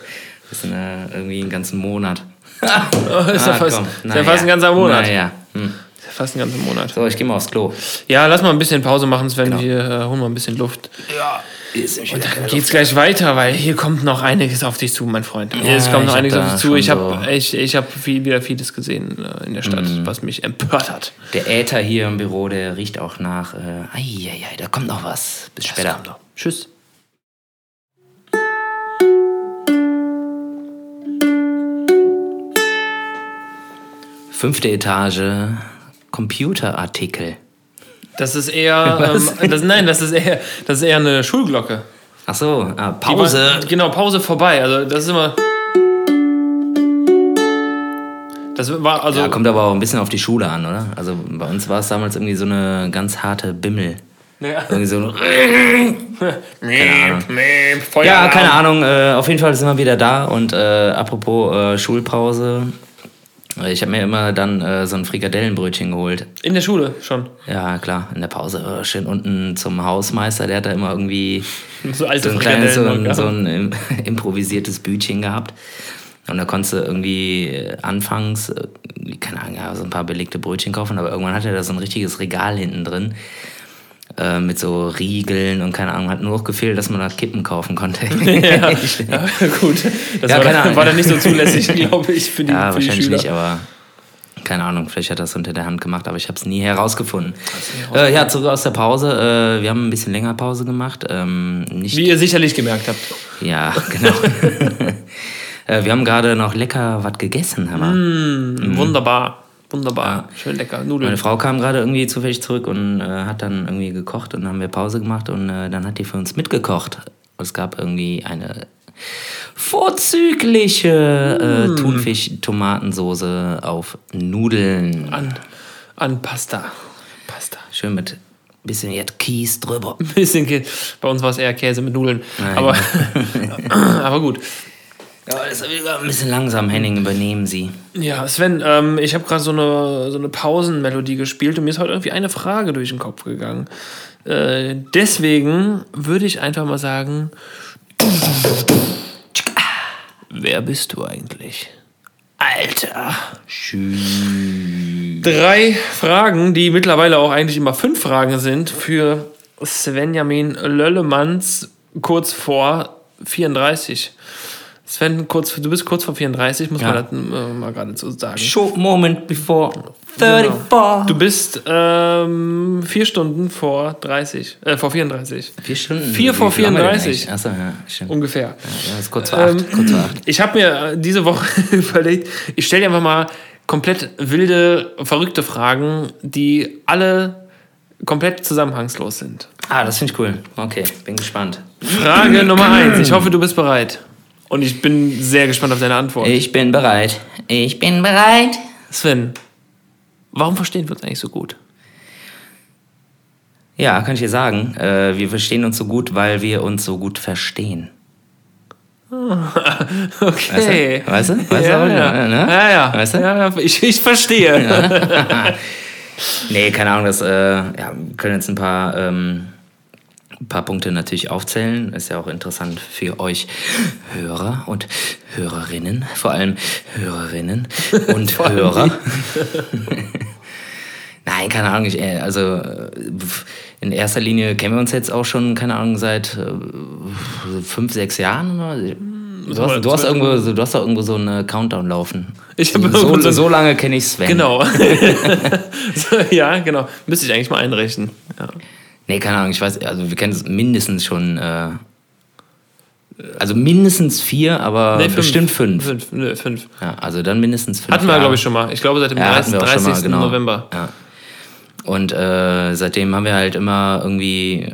S1: ist äh, irgendwie einen ganzen Monat. oh, ist ja ah, fast, ist ja fast ein ganzer Monat. Naja. Hm. Ist ja fast ein ganzer Monat.
S2: So, ich gehe mal aufs Klo. Ja, lass mal ein bisschen Pause machen, Sven. Genau. Wir äh, holen mal ein bisschen Luft. Ja. Und dann geht's gleich weiter, weil hier kommt noch einiges auf dich zu, mein Freund. Ja, es kommt noch einiges auf dich zu. Ich habe so ich, ich hab viel, wieder vieles gesehen äh, in der Stadt, mm. was mich empört hat.
S1: Der Äther hier im Büro, der riecht auch nach. Äh, ai, da kommt noch was. Bis das später.
S2: Tschüss.
S1: Fünfte Etage, Computerartikel.
S2: Das ist eher, ähm, das, nein, das ist eher, das ist eher eine Schulglocke.
S1: Ach so, ah, Pause.
S2: War, genau, Pause vorbei. Also das ist immer.
S1: Das war also. Ja, kommt aber auch ein bisschen auf die Schule an, oder? Also bei uns war es damals irgendwie so eine ganz harte Bimmel. Ja. Irgendwie so. keine Ahnung. ja, keine Ahnung. Äh, auf jeden Fall sind wir wieder da. Und äh, apropos äh, Schulpause, ich habe mir immer dann äh, so ein Frikadellenbrötchen geholt.
S2: In der Schule schon?
S1: Ja, klar, in der Pause. Oh, schön unten zum Hausmeister, der hat da immer irgendwie so, alte so ein kleines, so ein, so ein improvisiertes Bütchen gehabt. Und da konntest du irgendwie äh, anfangs, äh, keine Ahnung, so ein paar belegte Brötchen kaufen, aber irgendwann hatte er da so ein richtiges Regal hinten drin. Äh, mit so Riegeln und keine Ahnung, hat nur noch gefehlt, dass man da Kippen kaufen konnte. ja, ja gut. Das ja, war, dann, war, dann, nicht so zulässig, glaube ich, für die Ja, für wahrscheinlich die nicht, aber keine Ahnung, vielleicht hat er das unter der Hand gemacht, aber ich habe es nie herausgefunden. Äh, ja, zurück aus der Pause. Äh, wir haben ein bisschen länger Pause gemacht. Ähm,
S2: Wie ihr sicherlich gemerkt habt.
S1: Ja, genau. äh, wir haben gerade noch lecker was gegessen.
S2: Mm, mm. Wunderbar. Wunderbar, ja. schön lecker.
S1: Nudeln. Meine Frau kam gerade irgendwie zufällig zurück und äh, hat dann irgendwie gekocht und dann haben wir Pause gemacht und äh, dann hat die für uns mitgekocht. Und es gab irgendwie eine vorzügliche äh, mm. Thunfisch-Tomatensoße auf Nudeln.
S2: An, an Pasta. Pasta.
S1: Schön mit bisschen jetzt Kies drüber.
S2: Bisschen Käse. Bei uns war es eher Käse mit Nudeln. Nein. Aber, aber gut.
S1: Ja, das ist ein bisschen langsam, Henning, übernehmen Sie.
S2: Ja, Sven, ähm, ich habe gerade so eine, so eine Pausenmelodie gespielt und mir ist heute irgendwie eine Frage durch den Kopf gegangen. Äh, deswegen würde ich einfach mal sagen: Wer bist du eigentlich?
S1: Alter. Tschüss.
S2: Drei Fragen, die mittlerweile auch eigentlich immer fünf Fragen sind, für Svenjamin Löllemanns kurz vor 34. Sven, kurz, du bist kurz vor 34, muss ja. man das äh, mal gerade so sagen.
S1: Short moment before 34.
S2: Genau. Du bist ähm, vier Stunden vor 30, äh, vor 34.
S1: Vier Stunden?
S2: Vier vor 34.
S1: Achso, ja, stimmt.
S2: Ungefähr.
S1: Ja, das ist kurz vor acht. Ähm, kurz vor acht.
S2: Ich habe mir diese Woche überlegt, ich stelle dir einfach mal komplett wilde, verrückte Fragen, die alle komplett zusammenhangslos sind.
S1: Ah, das finde ich cool. Okay, bin gespannt.
S2: Frage Nummer eins. Ich hoffe, du bist bereit. Und ich bin sehr gespannt auf deine Antwort.
S1: Ich bin bereit. Ich bin bereit.
S2: Sven, warum verstehen wir uns eigentlich so gut?
S1: Ja, kann ich dir sagen. Äh, wir verstehen uns so gut, weil wir uns so gut verstehen.
S2: okay.
S1: Weißt du? Weißt du? Weißt
S2: ja,
S1: du?
S2: Ja. Ne? ja, ja. Weißt du? Ja, ja. Ich, ich verstehe.
S1: Nee, keine Ahnung, das, äh, ja, wir können jetzt ein paar, ähm, ein paar Punkte natürlich aufzählen. Ist ja auch interessant für euch Hörer und Hörerinnen, vor allem Hörerinnen und Hörer. Nein, keine Ahnung. Ich, äh, also äh, in erster Linie kennen wir uns jetzt auch schon, keine Ahnung, seit äh, fünf, sechs Jahren. Du hast, du, hast irgendwo, du hast doch irgendwo so einen Countdown laufen.
S2: Ich
S1: so, so, so lange kenne ich Sven.
S2: Genau. ja, genau. Müsste ich eigentlich mal einrechnen. Ja.
S1: Nee, keine Ahnung. Ich weiß, also wir kennen es mindestens schon. Äh, also mindestens vier, aber nee, fünf. bestimmt fünf.
S2: Fünf, nö, fünf.
S1: Ja, also dann mindestens fünf.
S2: Hatten wir, glaube ich, schon mal. Ich glaube, seit dem ja, 30. Mal, genau. November.
S1: Ja. Und äh, seitdem haben wir halt immer irgendwie,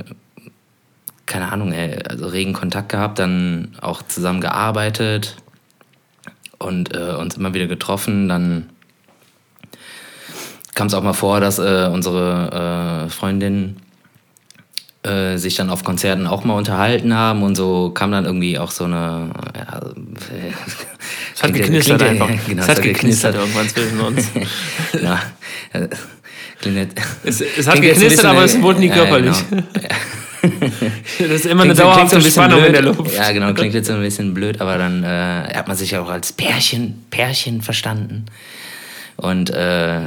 S1: keine Ahnung, ey, also regen Kontakt gehabt, dann auch zusammen gearbeitet und äh, uns immer wieder getroffen. Dann kam es auch mal vor, dass äh, unsere äh, Freundin äh, sich dann auf Konzerten auch mal unterhalten haben und so kam dann irgendwie auch so eine. Ja,
S2: es hat geknistert einfach. Genau, es hat geknistert irgendwann zwischen uns.
S1: ja.
S2: Klingt es, es hat geknistert, aber es wurde nie körperlich. Genau. das ist immer klingt, eine dauerhafte so Spannung blöd. in der Luft.
S1: Ja, genau, klingt jetzt ein bisschen blöd, aber dann äh, hat man sich ja auch als Pärchen, Pärchen verstanden. Und äh,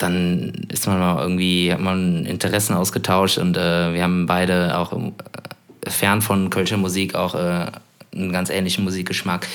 S1: dann ist man mal irgendwie, hat man Interessen ausgetauscht und äh, wir haben beide auch äh, fern von Kölscher Musik auch äh, einen ganz ähnlichen Musikgeschmack.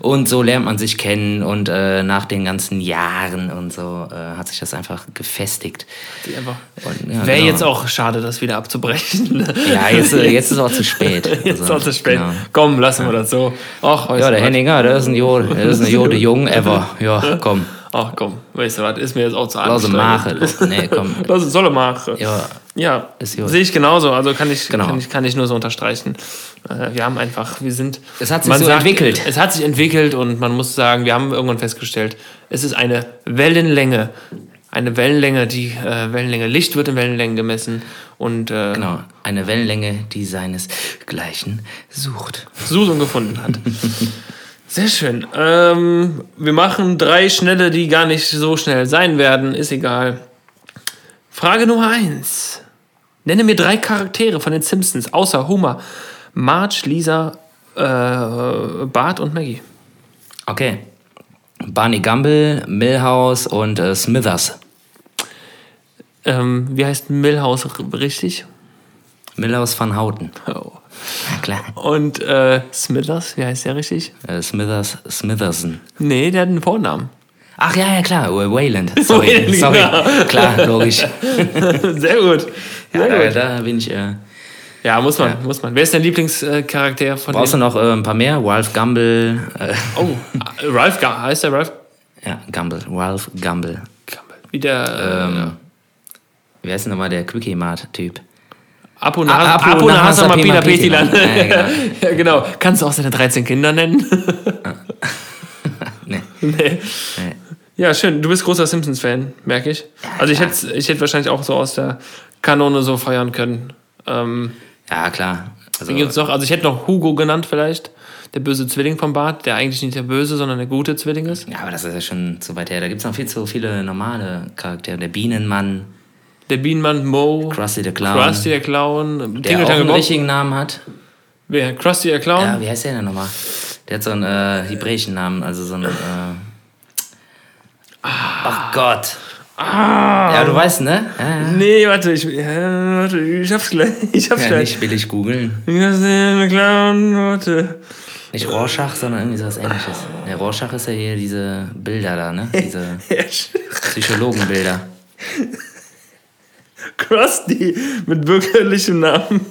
S1: Und so lernt man sich kennen und äh, nach den ganzen Jahren und so äh, hat sich das einfach gefestigt.
S2: Ja, Wäre genau. jetzt auch schade, das wieder abzubrechen.
S1: ja, jetzt, äh, jetzt ist auch zu spät.
S2: jetzt ist auch zu spät. Genau. Komm, lassen wir das so.
S1: Ach, ja, der Henninger, der ist ein Jode, der ist ein Jode Jung ever. Ja, komm.
S2: Ach komm, weißt du was, ist mir jetzt auch zu
S1: Lass machen. Nee, komm.
S2: Lass es soll machen.
S1: Ja.
S2: Ja, sehe ich genauso. Also kann ich, genau. kann ich, kann ich nur so unterstreichen. Äh, wir haben einfach, wir sind.
S1: Es hat sich so sagt, entwickelt.
S2: Es hat sich entwickelt und man muss sagen, wir haben irgendwann festgestellt, es ist eine Wellenlänge. Eine Wellenlänge, die äh, Wellenlänge Licht wird in Wellenlängen gemessen und äh,
S1: genau eine Wellenlänge, die seinesgleichen sucht,
S2: sucht und gefunden hat. Sehr schön. Ähm, wir machen drei schnelle, die gar nicht so schnell sein werden. Ist egal. Frage Nummer eins. Nenne mir drei Charaktere von den Simpsons, außer Homer. Marge, Lisa, äh, Bart und Maggie.
S1: Okay. Barney Gumble, Millhouse und äh, Smithers.
S2: Ähm, wie heißt Millhouse richtig?
S1: Millhouse van Houten.
S2: Oh. Ja, klar. Und äh, Smithers, wie heißt der richtig?
S1: Äh, Smithers, Smitherson.
S2: Nee, der hat einen Vornamen.
S1: Ach ja, ja, klar, Wayland. Sorry, Wayland, sorry. Genau. Klar, logisch.
S2: Sehr gut.
S1: Sehr ja, gut. Da, da, bin ich. Äh,
S2: ja, muss man, ja. muss man. Wer ist dein Lieblingscharakter von
S1: Brauchst du noch äh, ein paar mehr? Ralph Gumble. Äh.
S2: Oh, Ralph Gumble, heißt der Ralph?
S1: Ja, Gumble, Ralph Gumble.
S2: Gumble. Wie der. Ähm, ja.
S1: Wie heißt denn nochmal der Quickie-Mart-Typ?
S2: Apo Nahasa Mapina Petilan. Ja, genau. ja, genau. Kannst du auch seine 13 Kinder nennen? nee. nee. nee. Ja, schön. Du bist großer Simpsons-Fan, merke ich. Also ich hätte ich hätt wahrscheinlich auch so aus der Kanone so feiern können. Ähm,
S1: ja, klar.
S2: Also, gibt's noch, also ich hätte noch Hugo genannt vielleicht. Der böse Zwilling vom Bart, der eigentlich nicht der böse, sondern der gute Zwilling ist.
S1: Ja, aber das ist ja schon zu weit her. Da gibt es noch viel zu viele normale Charaktere. Der Bienenmann
S2: der Bienenmann Mo,
S1: Krusty der Clown,
S2: Krusty der Clown,
S1: der auch einen Bob. richtigen Namen hat.
S2: Wer? Krusty der Clown?
S1: Ja, wie heißt der denn nochmal? Der hat so einen äh, hebräischen Namen, also so einen. Äh,
S2: ah,
S1: Ach Gott. Ah. Ja, du weißt, ne? Ja, ja.
S2: Nee, warte, ich, ja, warte, ich hab's gleich. Ich hab's
S1: ja,
S2: gleich.
S1: Nicht will ich googeln.
S2: warte.
S1: Nicht Rorschach, sondern irgendwie sowas ähnliches. Der Rorschach ist ja hier diese Bilder da, ne? Diese Psychologenbilder.
S2: Krusty mit bürgerlichem Namen.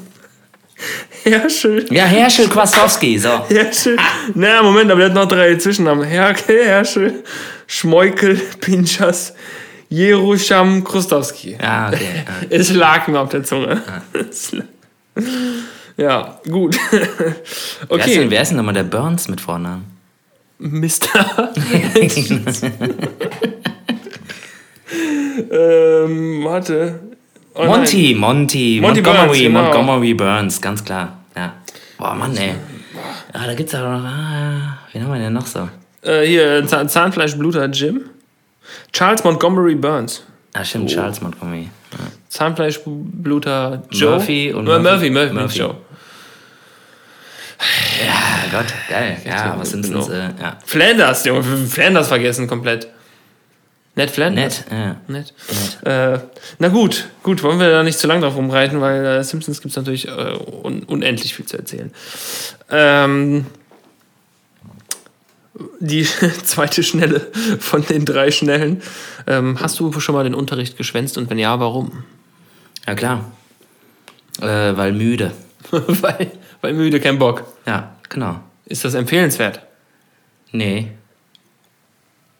S2: Herschel.
S1: Ja, Herschel Kwasowski, so.
S2: Herschel. Na, Moment, aber der hat noch drei Zwischennamen. Herkel, Herschel, Schmeukel, Pinchas, Jerusham Krustowski.
S1: Ja, okay. Ja.
S2: Es lag mir auf der Zunge. Ja, ja gut.
S1: okay. Wer ist, denn, wer ist denn nochmal der Burns mit Vornamen?
S2: Mr. ähm, warte.
S1: Oh, Monty, Monty, Monty, Montgomery, Burns, genau. Montgomery Burns, ganz klar. Ja. Boah, Mann, ey. Ah, da gibt's aber noch. Ah, wen haben wir denn noch so?
S2: Äh, hier, Zahnfleischbluter Jim. Charles Montgomery Burns.
S1: Ah, stimmt, oh. Charles Montgomery. Ja.
S2: Zahnfleischbluter Joe.
S1: Murphy und
S2: Murphy. Murphy, Murphy, Murphy. Joe.
S1: Ja, Gott, geil. Ja, was sind
S2: Simpsons, äh, ja. Flanders, Junge, Flanders vergessen komplett. Ned Flanders?
S1: Ned, ja.
S2: Ned. Äh, na gut, gut, wollen wir da nicht zu lange drauf rumreiten, weil äh, Simpsons gibt es natürlich äh, un unendlich viel zu erzählen. Ähm, die zweite Schnelle von den drei Schnellen. Ähm, hast du schon mal den Unterricht geschwänzt und wenn ja, warum?
S1: Ja, klar. Äh, weil müde.
S2: weil, weil müde, kein Bock.
S1: Ja, genau.
S2: Ist das empfehlenswert?
S1: Nee.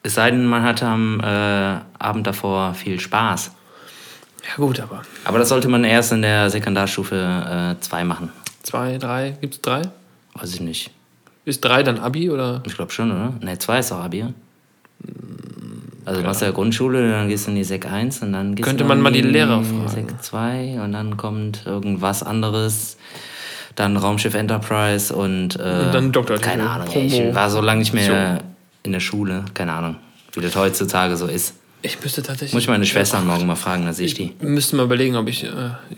S1: Es sei denn, man hatte am äh, Abend davor viel Spaß.
S2: Ja, gut, aber.
S1: Aber das sollte man erst in der Sekundarstufe 2 äh, machen.
S2: Zwei, drei? Gibt es drei?
S1: Weiß ich nicht.
S2: Ist drei dann Abi oder?
S1: Ich glaube schon, oder? Ne, zwei ist auch Abi. Also du machst ja Grundschule, dann gehst du in die Sek 1 und dann gehst
S2: Könnte
S1: du
S2: man mal die Lehrer fragen.
S1: Sek 2 und dann kommt irgendwas anderes. Dann Raumschiff Enterprise und, äh,
S2: und dann Doktor.
S1: Keine Ahnung. Ey, ich war so lange nicht mehr in der Schule. Keine Ahnung, wie das heutzutage so ist.
S2: Ich müsste tatsächlich.
S1: Muss ich meine Schwestern morgen mal fragen, dann sehe ich die.
S2: Müsste mal überlegen, ob ich. Äh,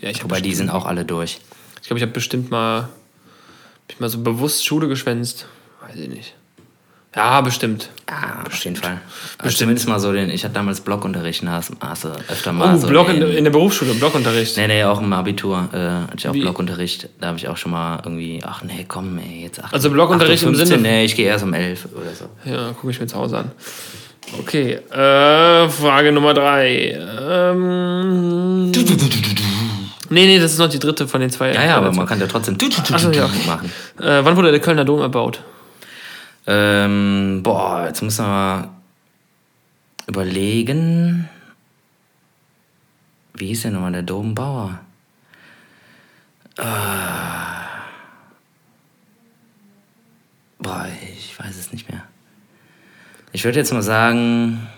S2: ja, ich
S1: Wobei die sind auch alle durch.
S2: Ich glaube, ich habe bestimmt mal. Hab ich mal so bewusst Schule geschwänzt. Weiß ich nicht. Ja, bestimmt.
S1: Ja, auf jeden Fall. Also zumindest mal so den, ich hatte damals Blockunterricht, hast, du öfter mal.
S2: Oh, so Block in, in, der Berufsschule, Blockunterricht.
S1: Nee, nee, auch im Abitur äh, hatte ich auch Wie? Blockunterricht. Da habe ich auch schon mal irgendwie, ach nee, komm, ey, jetzt
S2: ach, Also Blockunterricht 15, im Sinne?
S1: Nee, ich gehe erst um 11 oder so.
S2: Ja, gucke ich mir zu Hause an. Okay, äh, Frage Nummer drei. Ähm, nee, nee, das ist noch die dritte von den zwei.
S1: Ja, ja, aber man kann ja trotzdem
S2: Achso, ja. machen. Äh, wann wurde der Kölner Dom erbaut?
S1: Ähm, boah, jetzt müssen wir mal überlegen. Wie hieß denn nochmal der Dombauer? Äh, boah, ich weiß es nicht mehr. Ich würde jetzt mal sagen,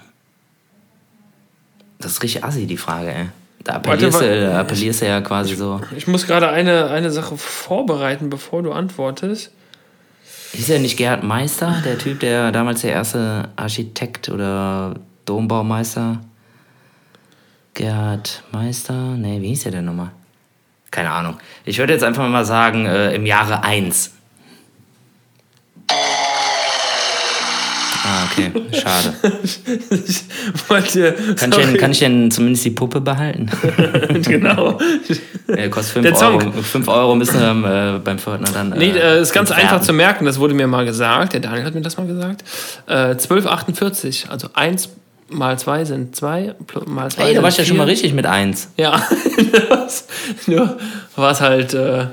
S1: das ist richtig assi, die Frage, ey. Da appellierst, Warte, du, da appellierst du ja quasi so.
S2: Ich muss gerade eine, eine Sache vorbereiten, bevor du antwortest.
S1: Ist ja nicht Gerhard Meister, der Typ, der damals der erste Architekt oder Dombaumeister? Gerhard Meister? Nee, wie hieß der denn nochmal? Keine Ahnung. Ich würde jetzt einfach mal sagen, äh, im Jahre 1. Ah, okay. Schade.
S2: wollte,
S1: kann, ich denn, kann ich denn zumindest die Puppe behalten?
S2: genau.
S1: Ja, kostet 5 Euro. 5 Euro müssen wir äh, beim Pförtner dann.
S2: Äh, nee, äh, ist ganz einfach zu merken, das wurde mir mal gesagt. Der Daniel hat mir das mal gesagt. Äh, 12,48. Also 1 mal 2 sind 2. Mal 2
S1: Ey, da warst du ja schon mal richtig mit 1.
S2: Ja. Nur war es halt. Äh,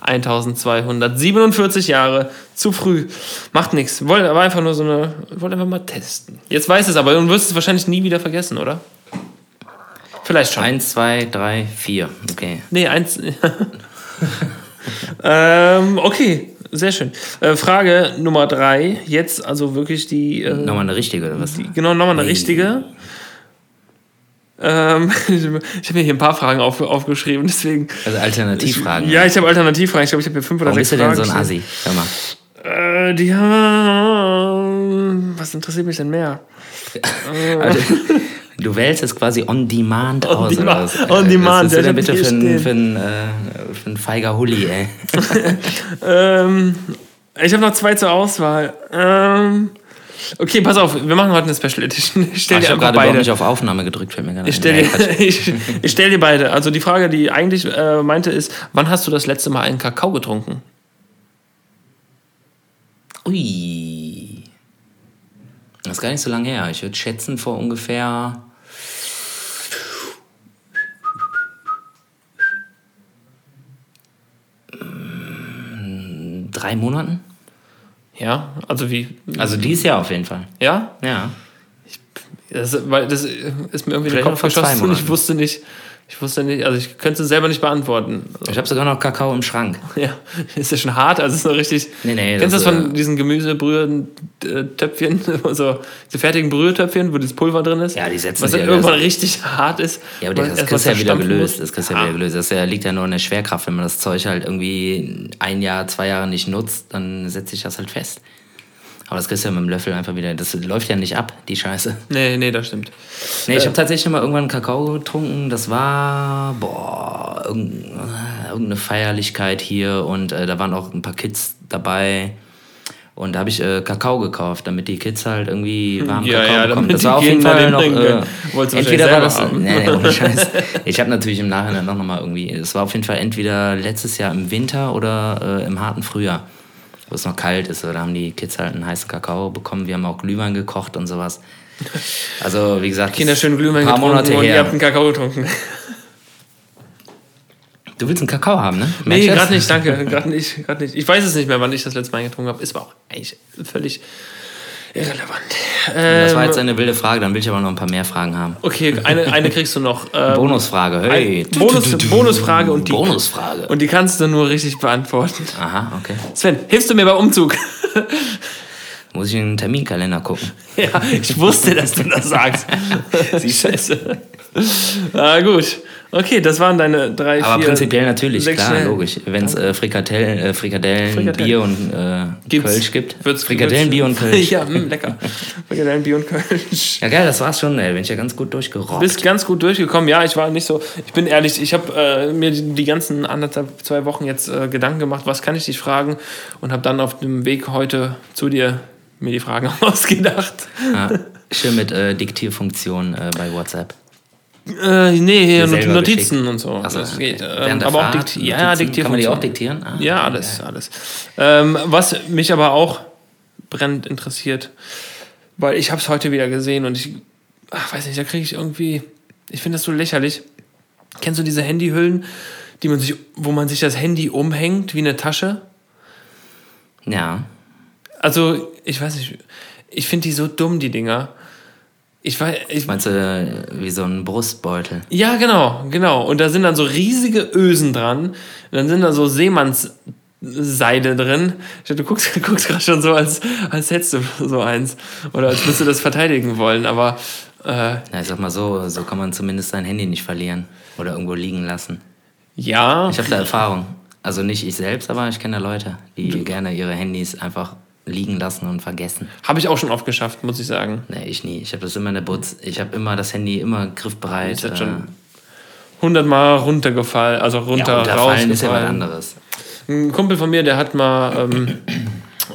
S2: 1247 Jahre. Zu früh. Macht nichts. Wollte aber einfach nur so eine. Wollte einfach mal testen. Jetzt weiß es aber und wirst es wahrscheinlich nie wieder vergessen, oder? Vielleicht schon.
S1: Eins, zwei, drei, vier. Okay.
S2: Nee, eins. ähm, okay, sehr schön. Äh, Frage Nummer drei. Jetzt also wirklich die. Äh,
S1: nochmal eine richtige, oder was?
S2: Die, genau, nochmal eine hey. richtige. Ähm, ich habe mir hier ein paar Fragen auf, aufgeschrieben, deswegen.
S1: Also Alternativfragen.
S2: Ich, ja, ich habe Alternativfragen. Ich glaube, ich habe hier fünf oder Warum sechs Fragen.
S1: bist du denn so ein Assi? Hör mal.
S2: Äh, die haben. Was interessiert mich denn mehr?
S1: also, du wählst es quasi on demand
S2: on
S1: aus.
S2: Demand, on demand.
S1: Was ist denn bitte für ein, für, ein, äh, für ein feiger Hulli, ey?
S2: ähm, ich habe noch zwei zur Auswahl. Ähm, Okay, pass auf, wir machen heute eine Special Edition. Ich stell Ach, dir ich
S1: habe gerade überhaupt nicht auf Aufnahme gedrückt, fällt mir gerade
S2: ich stell, dir, ich, ich stell dir beide. Also die Frage, die eigentlich äh, meinte, ist, wann hast du das letzte Mal einen Kakao getrunken?
S1: Ui. Das ist gar nicht so lange her. Ich würde schätzen, vor ungefähr drei Monaten.
S2: Ja, also wie?
S1: Also dieses Jahr auf jeden Fall.
S2: Ja?
S1: Ja.
S2: Ich, das, weil das ist mir irgendwie in den Kopf geschossen und ich wusste nicht, ich wusste nicht, also ich könnte es selber nicht beantworten.
S1: Also ich habe sogar noch Kakao im Schrank.
S2: Ja, ist ja schon hart, also ist noch richtig.
S1: Nee, nee.
S2: Kennst du das, das von äh, diesen Gemüsebrühentöpfchen, so diese fertigen Brühetöpfchen, wo das Pulver drin ist?
S1: Ja, die setzen
S2: Was dann ja irgendwann richtig hart ist.
S1: Ja, aber das kriegst du ja wieder gelöst. Das kriegst ja wieder gelöst. Das liegt ja nur in der Schwerkraft. Wenn man das Zeug halt irgendwie ein Jahr, zwei Jahre nicht nutzt, dann setzt sich das halt fest. Aber das kriegst du ja mit dem Löffel einfach wieder. Das läuft ja nicht ab, die Scheiße.
S2: Nee, nee, das stimmt.
S1: Nee, ich äh, habe tatsächlich mal irgendwann Kakao getrunken. Das war, boah, irgendeine Feierlichkeit hier und äh, da waren auch ein paar Kids dabei. Und da habe ich äh, Kakao gekauft, damit die Kids halt irgendwie warm ja, Kakao ja, bekommen. Das war auf jeden Fall noch. Äh, entweder war das. Nee, nee, ohne Scheiß. Ich habe natürlich im Nachhinein noch mal irgendwie. Es war auf jeden Fall entweder letztes Jahr im Winter oder äh, im harten Frühjahr wo es noch kalt ist. Da haben die Kids halt einen heißen Kakao bekommen. Wir haben auch Glühwein gekocht und sowas. Also, wie gesagt,
S2: Kinder schön Glühwein getrunken Monate und her. ihr habt einen Kakao getrunken.
S1: Du willst einen Kakao haben, ne?
S2: Nee, gerade nicht, danke. Gerade nicht, nicht. Ich weiß es nicht mehr, wann ich das letzte Mal getrunken habe. Ist aber auch eigentlich völlig irrelevant.
S1: das war jetzt ähm, eine wilde Frage, dann will ich aber noch ein paar mehr Fragen haben.
S2: Okay, eine, eine kriegst du noch.
S1: Ähm, Bonusfrage, hey.
S2: Bonus, Bonusfrage und die.
S1: Bonusfrage.
S2: Und die kannst du nur richtig beantworten.
S1: Aha, okay.
S2: Sven, hilfst du mir beim Umzug?
S1: Muss ich in den Terminkalender gucken.
S2: Ja, ich wusste, dass du das sagst. Sie Scheiße. Ah, gut. Okay, das waren deine drei,
S1: Aber vier, prinzipiell natürlich, klar, schnell. logisch. Wenn es äh, Frikadellen, äh, Frikadellen, Frikadellen, Bier und äh, Kölsch gibt.
S2: Wird's,
S1: Frikadellen, Bier und Kölsch.
S2: ja, mh, lecker. Frikadellen, Bier und Kölsch.
S1: Ja, geil, das war's schon, ey. Bin ich ja ganz gut durchgerockt.
S2: Bist ganz gut durchgekommen. Ja, ich war nicht so. Ich bin ehrlich, ich habe äh, mir die, ganzen anderthalb, zwei Wochen jetzt äh, Gedanken gemacht, was kann ich dich fragen? Und habe dann auf dem Weg heute zu dir mir die Fragen ausgedacht.
S1: Ja, schön mit äh, Diktierfunktion bei WhatsApp.
S2: Äh, nee, hier Notizen und so. Achso, das geht.
S1: Ähm, aber auch Dikt ja, Diktierfunktion. Kann man die auch diktieren?
S2: Ah, ja, alles, okay. alles. Ähm, was mich aber auch brennend interessiert, weil ich habe es heute wieder gesehen und ich ach, weiß nicht, da kriege ich irgendwie, ich finde das so lächerlich. Kennst du diese Handyhüllen, die man sich, wo man sich das Handy umhängt wie eine Tasche?
S1: Ja.
S2: Also, ich weiß nicht, ich finde die so dumm, die Dinger. Ich weiß, ich
S1: Meinst du wie so ein Brustbeutel?
S2: Ja, genau, genau. Und da sind dann so riesige Ösen dran. Und dann sind da so Seemannsseide drin. Ich dachte, du guckst, guckst gerade schon so, als, als hättest du so eins. Oder als müsstest du das verteidigen wollen. Aber. Äh,
S1: ja, ich sag mal so, so kann man zumindest sein Handy nicht verlieren. Oder irgendwo liegen lassen.
S2: Ja.
S1: Ich habe da Erfahrung. Also nicht ich selbst, aber ich kenne da Leute, die gerne ihre Handys einfach liegen lassen und vergessen.
S2: Habe ich auch schon oft geschafft, muss ich sagen.
S1: Nee, ich nie. Ich habe das immer in der Butz. Ich habe immer das Handy immer griffbereit. Ist
S2: jetzt schon hundertmal runtergefallen, also runter, ja, raus.
S1: ist ja was anderes.
S2: Ein Kumpel von mir, der hat mal ähm,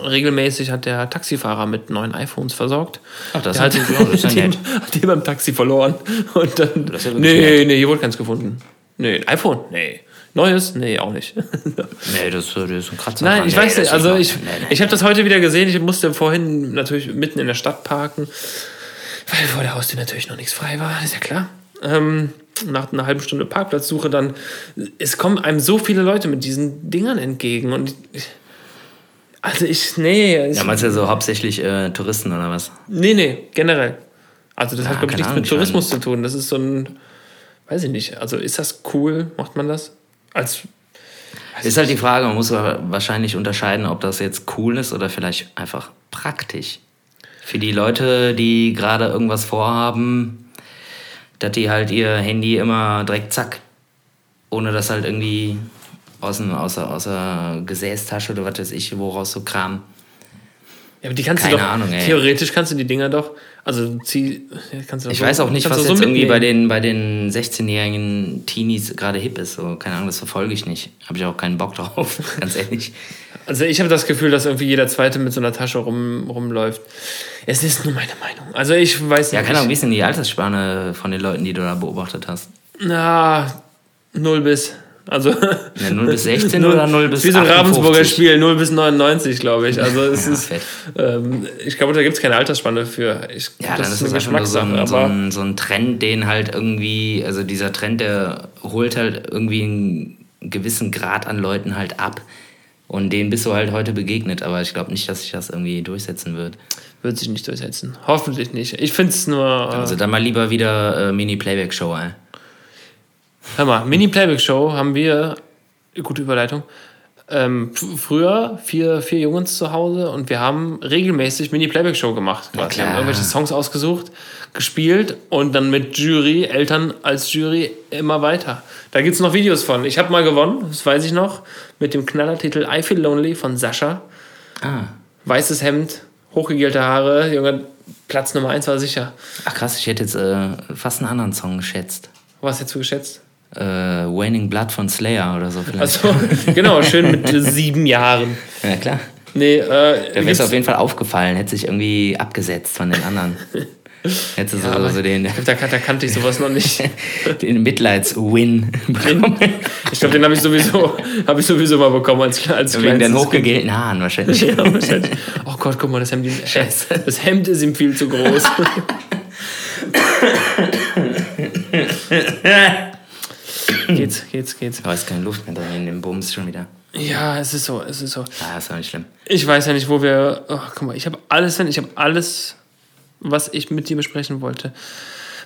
S2: regelmäßig hat der Taxifahrer mit neuen iPhones versorgt.
S1: Ach, das
S2: der hat,
S1: das
S2: ist den, hat den beim Taxi verloren. Und dann, das ist ja nee, nett. nee, hier wurde keins gefunden. Nee, iPhone? Nee. Neues? Nee, auch nicht.
S1: nee, das, das ist ein Kratzer.
S2: Nein, ich nee, weiß nicht. Also ich, ich habe das heute wieder gesehen. Ich musste vorhin natürlich mitten in der Stadt parken, weil vor der Haustür natürlich noch nichts frei war. Ist ja klar. Ähm, nach einer halben Stunde Parkplatzsuche dann, es kommen einem so viele Leute mit diesen Dingern entgegen und ich, also ich, nee. Ich,
S1: ja, meinst du so hauptsächlich äh, Touristen oder was?
S2: Nee, nee, generell. Also das ja, hat, glaube ich, nichts Ahnung, mit Tourismus zu tun. Das ist so ein, weiß ich nicht, also ist das cool, macht man das? Als.
S1: Ist halt die Frage, man muss wahrscheinlich unterscheiden, ob das jetzt cool ist oder vielleicht einfach praktisch. Für die Leute, die gerade irgendwas vorhaben, dass die halt ihr Handy immer direkt zack, ohne das halt irgendwie aus, dem, aus, der, aus der Gesäßtasche oder was weiß ich, woraus so Kram.
S2: Ja, aber die kannst Keine du doch, Ahnung, ey. theoretisch kannst du die Dinger doch, Also zieh,
S1: kannst du Ich so, weiß auch nicht, was jetzt so irgendwie bei den, bei den 16-jährigen Teenies gerade hip ist. So, keine Ahnung, das verfolge ich nicht. Habe ich auch keinen Bock drauf, ganz ehrlich.
S2: Also ich habe das Gefühl, dass irgendwie jeder Zweite mit so einer Tasche rum, rumläuft. Es ist nur meine Meinung. Also ich weiß
S1: nicht. Ja, keine Ahnung, wie ist denn die Altersspanne von den Leuten, die du da beobachtet hast?
S2: Na, null bis also
S1: ja, 0 bis 16 0, oder 0 bis
S2: Wie so ein Ravensburger Spiel, 0 bis 99, glaube ich. Also es ja, ist, ähm, ich glaube, da gibt es keine Altersspanne für. Ich,
S1: ja, das, das ist einfach nur so ein, so, ein, so ein Trend, den halt irgendwie, also dieser Trend, der holt halt irgendwie einen gewissen Grad an Leuten halt ab. Und denen bist du halt heute begegnet, aber ich glaube nicht, dass sich das irgendwie durchsetzen wird.
S2: Wird sich nicht durchsetzen. Hoffentlich nicht. Ich finde es nur.
S1: Äh, also dann mal lieber wieder äh, Mini-Playback-Show, ey.
S2: Hör mal, Mini-Playback-Show haben wir, gute Überleitung, ähm, früher vier, vier Jungs zu Hause und wir haben regelmäßig Mini-Playback-Show gemacht. Wir haben irgendwelche Songs ausgesucht, gespielt und dann mit Jury, Eltern als Jury immer weiter. Da gibt es noch Videos von. Ich habe mal gewonnen, das weiß ich noch, mit dem Knallertitel I Feel Lonely von Sascha. Ah. Weißes Hemd, hochgegelte Haare, Junge, Platz Nummer eins war sicher.
S1: Ach krass, ich hätte jetzt äh, fast einen anderen Song geschätzt.
S2: Was hättest du geschätzt?
S1: Äh, Waning Blood von Slayer oder so
S2: vielleicht. Also, genau, schön mit sieben Jahren.
S1: Ja, klar.
S2: Nee, äh,
S1: da wäre es auf jeden Fall aufgefallen, hätte sich irgendwie abgesetzt von den anderen. Hätte
S2: ja, so, so den. Da, da, kannte ich sowas noch nicht.
S1: den Mitleids-Win bekommen.
S2: Ich glaube, den habe ich, sowieso, hab ich sowieso mal bekommen als, als
S1: Wegen den hochgegelten Haaren wahrscheinlich. ja, wahrscheinlich.
S2: Oh Gott, guck mal, das Hemd, das Hemd ist ihm viel zu groß. Geht's, geht's, geht's.
S1: Da ist keine Luft mehr drin in dem Bums schon wieder.
S2: Ja, es ist so, es ist so.
S1: Ja, ist auch nicht schlimm.
S2: Ich weiß ja nicht, wo wir. Oh, guck mal, ich habe alles, ich habe alles, was ich mit dir besprechen wollte.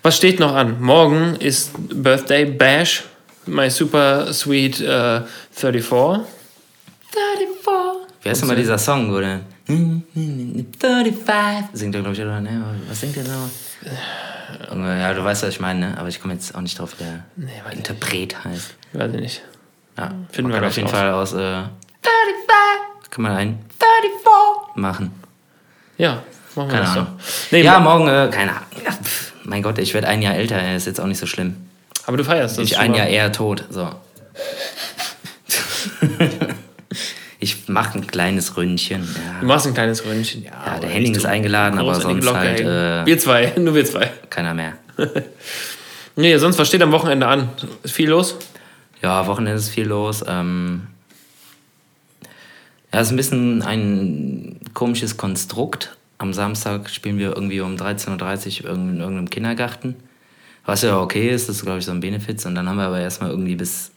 S2: Was steht noch an? Morgen ist Birthday Bash, my super sweet uh, 34. 34.
S1: Wer ist denn mal dieser Song, oder? 35. Singt er, glaube ich, oder? Ne? Was singt er da? Ja, du weißt, was ich meine, ne? aber ich komme jetzt auch nicht drauf, wie der nee, Interpret nicht. heißt.
S2: Weiß ich nicht.
S1: Ja, finden wir auf jeden Fall aus. Äh, 35. Kann man ein 34 machen.
S2: Ja, machen wir keine das
S1: Ahnung. Nee, ja, morgen, äh, keine Ahnung. Ja, mein Gott, ich werde ein Jahr älter, ist jetzt auch nicht so schlimm.
S2: Aber du feierst
S1: das. Ich ein Jahr eher tot, so. Ich mache ein kleines Ründchen. Ja.
S2: Du machst ein kleines Ründchen, ja.
S1: Ja, der Henning ist eingeladen, aber sonst halt. Äh,
S2: wir zwei, nur wir zwei.
S1: Keiner mehr.
S2: nee, sonst was steht am Wochenende an? Ist viel los?
S1: Ja, Wochenende ist viel los. Ähm, ja, ist ein bisschen ein komisches Konstrukt. Am Samstag spielen wir irgendwie um 13.30 Uhr in irgendeinem Kindergarten. Was ja okay ist, das ist, glaube ich, so ein Benefit. Und dann haben wir aber erstmal irgendwie bis,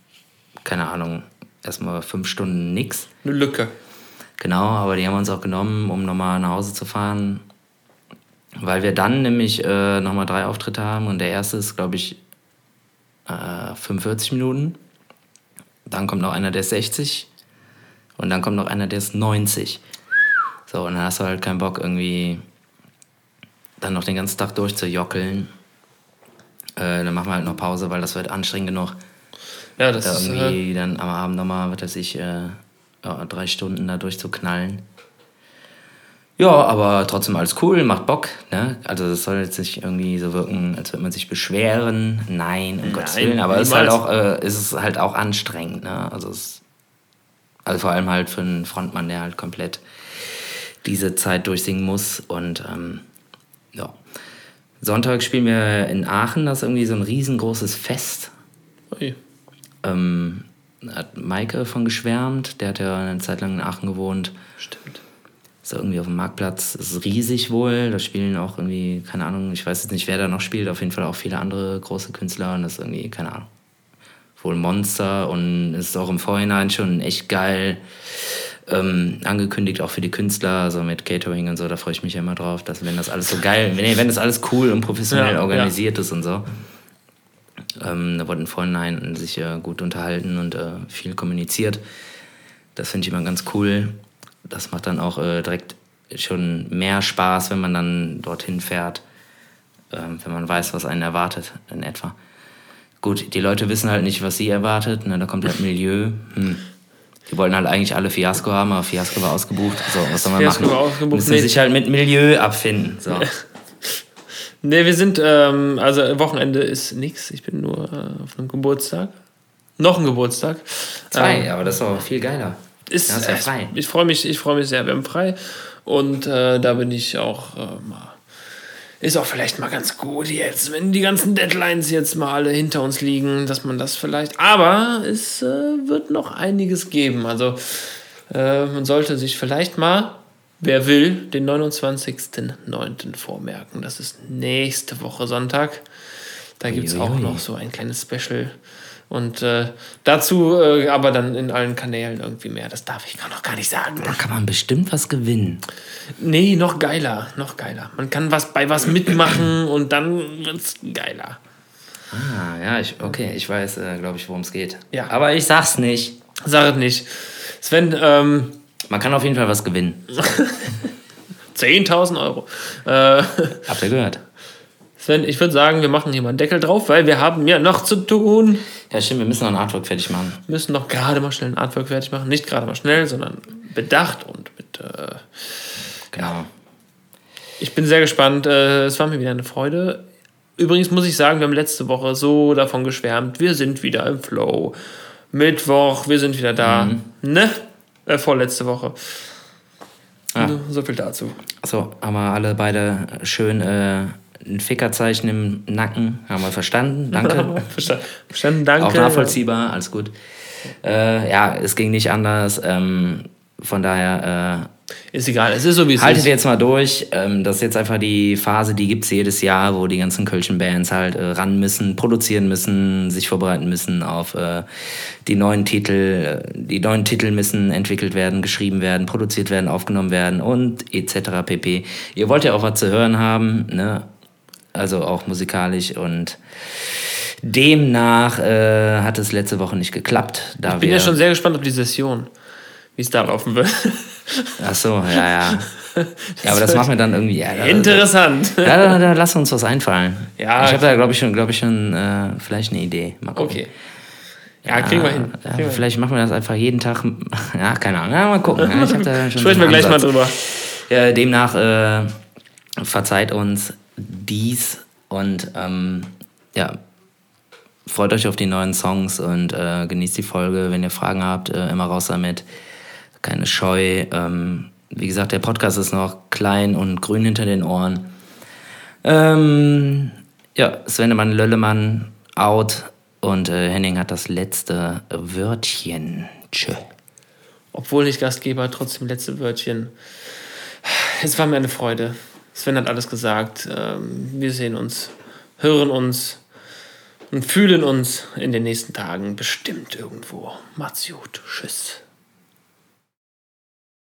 S1: keine Ahnung, erstmal fünf Stunden nichts.
S2: Eine Lücke.
S1: Genau, aber die haben wir uns auch genommen, um nochmal nach Hause zu fahren. Weil wir dann nämlich äh, nochmal drei Auftritte haben und der erste ist, glaube ich, äh, 45 Minuten. Dann kommt noch einer, der ist 60. Und dann kommt noch einer, der ist 90. So, und dann hast du halt keinen Bock, irgendwie dann noch den ganzen Tag durchzujockeln. Äh, dann machen wir halt noch Pause, weil das wird anstrengend genug. Ja, das da ist irgendwie äh, dann am Abend nochmal, was weiß ich, äh, drei Stunden da durchzuknallen. Ja, aber trotzdem alles cool, macht Bock. Ne? Also das soll jetzt nicht irgendwie so wirken, als würde man sich beschweren. Nein, um Gottes Willen. Aber es ist halt auch, äh, ist es halt auch anstrengend. Ne? Also, es, also vor allem halt für einen Frontmann, der halt komplett diese Zeit durchsingen muss. Und ähm, ja. Sonntag spielen wir in Aachen, das ist irgendwie so ein riesengroßes Fest. Ähm, hat Maike von geschwärmt, der hat ja eine Zeit lang in Aachen gewohnt.
S2: Stimmt.
S1: Ist irgendwie auf dem Marktplatz, ist riesig wohl. Da spielen auch irgendwie, keine Ahnung, ich weiß jetzt nicht, wer da noch spielt, auf jeden Fall auch viele andere große Künstler und das ist irgendwie, keine Ahnung, wohl Monster und ist auch im Vorhinein schon echt geil ähm, angekündigt, auch für die Künstler, also mit Catering und so, da freue ich mich ja immer drauf, dass wenn das alles so geil, wenn, wenn das alles cool und professionell ja, organisiert ja. ist und so. Ähm, da wurden vorhin sich äh, gut unterhalten und äh, viel kommuniziert. Das finde ich immer ganz cool. Das macht dann auch äh, direkt schon mehr Spaß, wenn man dann dorthin fährt, ähm, wenn man weiß, was einen erwartet in etwa. Gut, die Leute wissen halt nicht, was sie erwartet. Ne? Da kommt halt Milieu. Hm. Die wollten halt eigentlich alle Fiasco haben, aber Fiasco war ausgebucht. So, was soll man Fiasco machen? War ausgebucht, Müssen nee. sich halt mit Milieu abfinden. So.
S2: Ne, wir sind, ähm, also Wochenende ist nichts. Ich bin nur äh, auf einem Geburtstag. Noch ein Geburtstag.
S1: Zwei, ähm, aber das ist auch viel geiler.
S2: Ist, ja, ist ja frei. Ich freue mich, ich freue mich sehr. Wir haben frei. Und äh, da bin ich auch äh, mal. Ist auch vielleicht mal ganz gut jetzt, wenn die ganzen Deadlines jetzt mal alle hinter uns liegen, dass man das vielleicht. Aber es äh, wird noch einiges geben. Also äh, man sollte sich vielleicht mal Wer will, den 29.09. vormerken. Das ist nächste Woche Sonntag. Da gibt es auch noch so ein kleines Special. Und äh, dazu äh, aber dann in allen Kanälen irgendwie mehr. Das darf ich noch gar nicht sagen.
S1: Da kann man bestimmt was gewinnen.
S2: Nee, noch geiler, noch geiler. Man kann was bei was mitmachen und dann wird es geiler.
S1: Ah, ja, ich, okay, ich weiß, äh, glaube ich, worum es geht. Ja. Aber ich sag's nicht.
S2: Sag es nicht. Sven, ähm,
S1: man kann auf jeden Fall was gewinnen.
S2: 10.000 Euro. Äh,
S1: Habt ihr gehört?
S2: Sven, ich würde sagen, wir machen hier mal einen Deckel drauf, weil wir haben ja noch zu tun.
S1: Ja, stimmt, wir müssen noch ein Artwork fertig machen.
S2: Wir müssen noch gerade mal schnell ein Artwork fertig machen. Nicht gerade mal schnell, sondern bedacht und mit. Äh, genau. Ich bin sehr gespannt. Äh, es war mir wieder eine Freude. Übrigens muss ich sagen, wir haben letzte Woche so davon geschwärmt. Wir sind wieder im Flow. Mittwoch, wir sind wieder da. Mhm. Ne? Äh, vorletzte Woche. Ah. So viel dazu.
S1: So, haben wir alle beide schön äh, ein Fickerzeichen im Nacken. Haben wir verstanden. Danke. verstanden, danke. Auch nachvollziehbar, alles gut. Äh, ja, es ging nicht anders. Ähm, von daher äh,
S2: ist egal, es ist so wie es
S1: Haltet ist. jetzt mal durch. Ähm, das ist jetzt einfach die Phase, die gibt es jedes Jahr, wo die ganzen Kölschen Bands halt äh, ran müssen, produzieren müssen, sich vorbereiten müssen auf äh, die neuen Titel. Die neuen Titel müssen entwickelt werden, geschrieben werden, produziert werden, aufgenommen werden und etc. pp. Ihr wollt ja auch was zu hören haben, ne? Also auch musikalisch und demnach äh, hat es letzte Woche nicht geklappt.
S2: ich bin ja schon sehr gespannt auf die Session, wie es da laufen wird.
S1: Ach so, ja, ja. Ja, aber das machen wir dann irgendwie. Ja,
S2: Interessant.
S1: Ja, da, da, lass uns was einfallen. Ja. Ich habe da, glaube ich, schon, glaub ich, schon äh, vielleicht eine Idee. Mal gucken. Okay. Ja, kriegen wir hin. Kriegen ja, vielleicht machen wir das einfach jeden Tag. Ja, keine Ahnung. Ja, mal gucken. Ja, ich da schon Sprechen wir gleich mal drüber. Ja, demnach äh, verzeiht uns dies und ähm, ja, freut euch auf die neuen Songs und äh, genießt die Folge. Wenn ihr Fragen habt, äh, immer raus damit keine Scheu. Ähm, wie gesagt, der Podcast ist noch klein und grün hinter den Ohren. Ähm, ja, Svennemann, Löllemann, out und äh, Henning hat das letzte Wörtchen. Tschö.
S2: Obwohl ich Gastgeber, trotzdem letzte Wörtchen. Es war mir eine Freude. Sven hat alles gesagt. Ähm, wir sehen uns, hören uns und fühlen uns in den nächsten Tagen bestimmt irgendwo. Macht's gut. Tschüss.